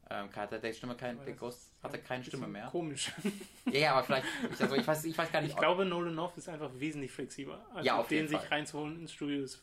Ähm, hatte der Stimme kein, der Ghost ist hatte ein keine Stimme mehr. Komisch. Ja, ja, aber vielleicht, ich, also ich weiß, ich weiß gar nicht. Ich glaube, Nolan North ist einfach wesentlich flexibler. Also Ja, auf den sich reinzuholen ins Studio ist.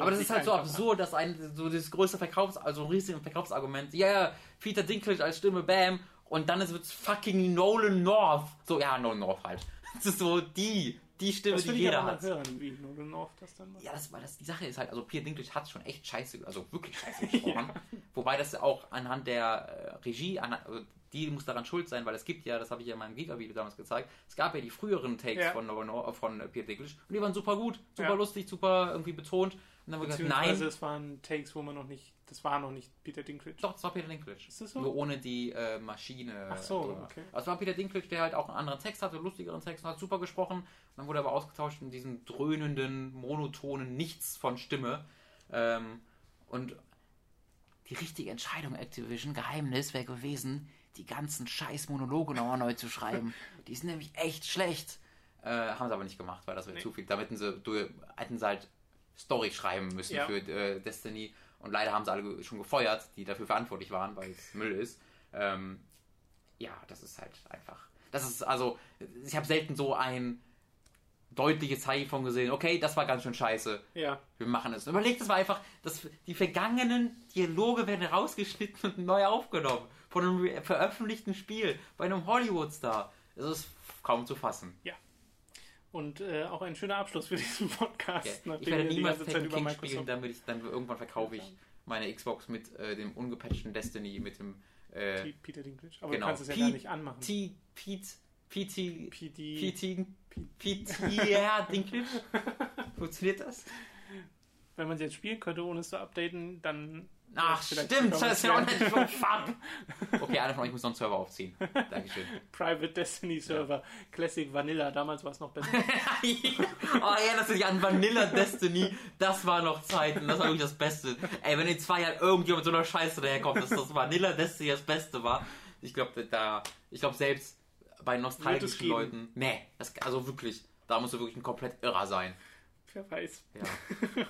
Aber das ist halt so absurd, dass ein so das größte Verkaufs, also ein riesiges Verkaufsargument. Ja, ja, Peter Dinklage als Stimme, bam, und dann ist es fucking Nolan North. So, ja, Nolan North halt. Das ist so die, die Stimme, Das die will ich jeder aber hat. hören, wie Nolan North das dann macht. Ja, das war das. Die Sache ist halt, also Peter Dinklage hat schon echt scheiße, also wirklich scheiße gesprochen. Wobei das auch anhand der äh, Regie, an, also die muss daran schuld sein, weil es gibt ja, das habe ich ja in meinem Giga-Video damals gezeigt, es gab ja die früheren Takes Ja. von, Nolan North, von äh, Peter Dinklage und die waren super gut, super Ja. lustig, super irgendwie betont. Und dann wir gesagt, nein, es waren Takes, wo man noch nicht, das war noch nicht Peter Dinklage. doch, das war Peter Dinklage. Ist das so? Nur ohne die äh, Maschine. Ach so, drüber. okay. Also es war Peter Dinklage, der halt auch einen anderen Text hatte, lustigeren Text und hat super gesprochen. Dann wurde er aber ausgetauscht in diesem dröhnenden, monotonen Nichts von Stimme. Ähm, und die richtige Entscheidung, Activision, Geheimnis, wäre gewesen, die ganzen scheiß Monologe nochmal neu zu schreiben. Die sind nämlich echt schlecht. Äh, haben sie aber nicht gemacht, weil das wäre Nee. zu viel. Da hätten sie, du, hätten sie halt Story schreiben müssen Ja. für äh, Destiny. Und leider haben sie alle schon gefeuert, die dafür verantwortlich waren, weil es Müll ist. Ähm, ja, das ist halt einfach. Das ist also, ich habe selten so ein deutliches Zeichen von gesehen. Okay, das war ganz schön scheiße. Ja. Wir machen es. Überlegt es mal einfach, dass die vergangenen Dialoge werden rausgeschnitten und neu aufgenommen. Von einem veröffentlichten Spiel bei einem Hollywood-Star. Das ist kaum zu fassen. Und äh, auch ein schöner Abschluss für diesen Podcast. Ja, ich werde niemals über King Microsoft- spielen, damit ich dann irgendwann verkaufe ich meine Xbox mit äh, dem ungepatchten Destiny, mit dem äh, Peter Dinklage. Aber genau. du kannst es ja P- gar nicht anmachen. T, Pete, PT. PT, PT, ja, Dinklage. Funktioniert das? Wenn man es jetzt spielen könnte, ohne es zu updaten, dann. Ach, stimmt, das ist ja auch nicht so fuck. Okay, einer von euch muss noch einen Server aufziehen. Dankeschön. Private Destiny Server. Classic Vanilla. Damals war es noch besser. oh ja, das ist ja an Vanilla Destiny. Das war noch Zeiten. Das war wirklich das Beste. Ey, wenn in zwei Jahren irgendjemand mit so einer Scheiße daherkommt, dass das Vanilla Destiny das Beste war. Ich glaube, da, ich glaube selbst bei nostalgischen. Leuten, nee, das, also wirklich, da musst du wirklich ein komplett Irrer sein. Wer weiß. Ja.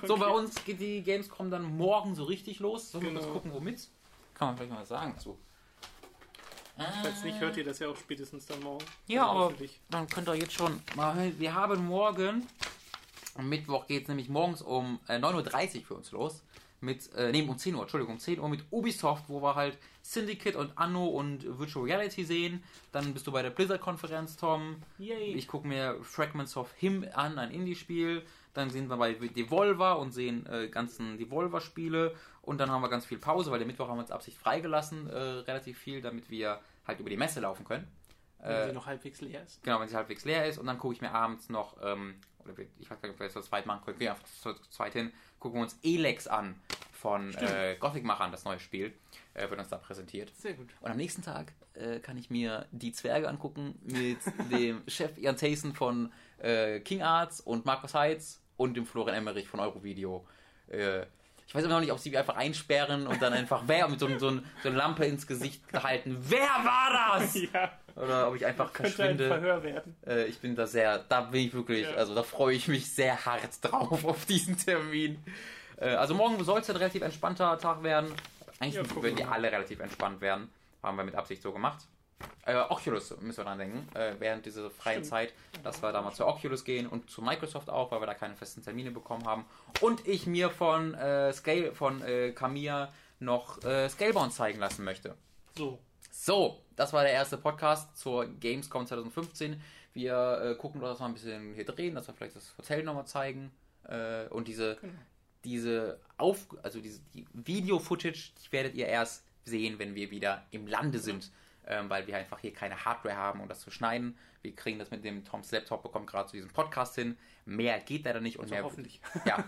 So, bei uns geht die Gamescom dann morgen so richtig los. Sollen wir Genau. kurz gucken, womit? Kann man vielleicht mal sagen. So. Falls nicht, hört ihr das ja auch spätestens dann morgen. Ja, Also aber dann könnt ihr jetzt schon mal. Wir haben morgen, am Mittwoch geht es nämlich morgens um äh, 9.30 Uhr für uns los. Mit, äh, nee, um 10 Uhr, Entschuldigung, um 10 Uhr mit Ubisoft, wo wir halt Syndicate und Anno und Virtual Reality sehen. Dann bist du bei der Blizzard-Konferenz, Tom. Yay. Ich gucke mir Fragments of Him an, ein Indie-Spiel. Dann sind wir bei Devolver und sehen äh, ganzen Devolver-Spiele. Und dann haben wir ganz viel Pause, weil der Mittwoch haben wir uns Absicht freigelassen, äh, relativ viel, damit wir halt über die Messe laufen können. Wenn Äh, sie noch halbwegs leer ist. Genau, wenn sie halbwegs leer ist. Und dann gucke ich mir abends noch, ähm, oder ich weiß gar nicht, ob wir das zu zweit machen können, wir einfach zu zweit hin, gucken wir uns Elex an von äh, Gothic-Machern, das neue Spiel, äh, wird uns da präsentiert. Sehr gut. Und am nächsten Tag äh, kann ich mir die Zwerge angucken mit dem Chef Ian Tayson von äh, King Arts und Markus Heitz und dem Florian Emmerich von Eurovideo. Äh, ich weiß aber noch nicht, ob sie mich einfach einsperren und dann einfach wer mit so, so, so einer Lampe ins Gesicht halten. Wer war das? Ja, Oder ob ich einfach könnte ein verschwinde. Verhör werden. Äh, ich bin da sehr, da bin ich wirklich, Ja. also da freue ich mich sehr hart drauf auf diesen Termin. Äh, also morgen soll es ein relativ entspannter Tag werden. Eigentlich Ja, werden die alle relativ entspannt werden. Haben wir mit Absicht so gemacht. Äh, Oculus müssen wir dran denken, äh, während dieser freien Stimmt. Zeit, dass wir da mal zu Oculus gehen und zu Microsoft auch, weil wir da keine festen Termine bekommen haben. Und ich mir von äh, Scale, von äh, Kamiya noch äh, Scalebound zeigen lassen möchte. So. So, das war der erste Podcast zur Gamescom 2015. Wir äh, gucken, dass wir ein bisschen hier drehen, dass wir vielleicht das Hotel nochmal zeigen. Äh, und diese, Genau. diese Auf also diese die Video-Footage, die werdet ihr erst sehen, wenn wir wieder im Lande sind. Ähm, weil wir einfach hier keine Hardware haben, um das zu schneiden. Wir kriegen das mit dem Toms Laptop, bekommt gerade zu diesem Podcast hin. Mehr geht leider nicht und Also mehr hoffentlich. ja.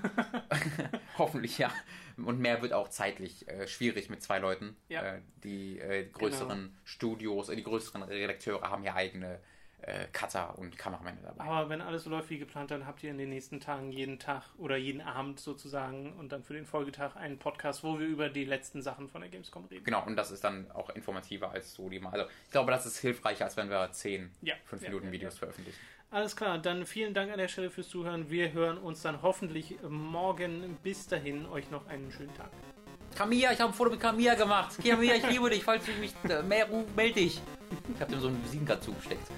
Hoffentlich, ja. Und mehr wird auch zeitlich äh, schwierig mit zwei Leuten. Ja. Äh, die äh, größeren Studios, äh, die größeren Redakteure haben ja eigene äh, Cutter und Kameramänner dabei. Aber wenn alles so läuft wie geplant, dann habt ihr in den nächsten Tagen jeden Tag oder jeden Abend sozusagen und dann für den Folgetag einen Podcast, wo wir über die letzten Sachen von der Gamescom reden. Genau, und das ist dann auch informativer als so die mal. Also ich glaube, das ist hilfreicher, als wenn wir zehn, Ja. fünf ja, Minuten ja, Videos veröffentlichen. Alles klar, dann vielen Dank an der Stelle fürs Zuhören. Wir hören uns dann hoffentlich morgen. Bis dahin, euch noch einen schönen Tag. Camilla, ich habe ein Foto mit Camilla gemacht. Camilla, ich liebe dich. Falls du mich äh, mehr rufst, melde dich. Ich habe dem so einen Visitenkarte zugesteckt.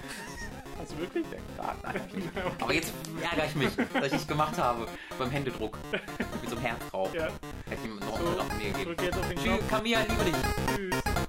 Hast du wirklich? Ja, nein, natürlich. Aber jetzt ärgere ich mich, dass ich es gemacht habe beim Händedruck. Mit so einem Herz drauf. Ja, Hätte ich ihm noch so, einen Rappen mir gegeben. Tschüss, Knopf. Camilla, liebe dich. Tschüss.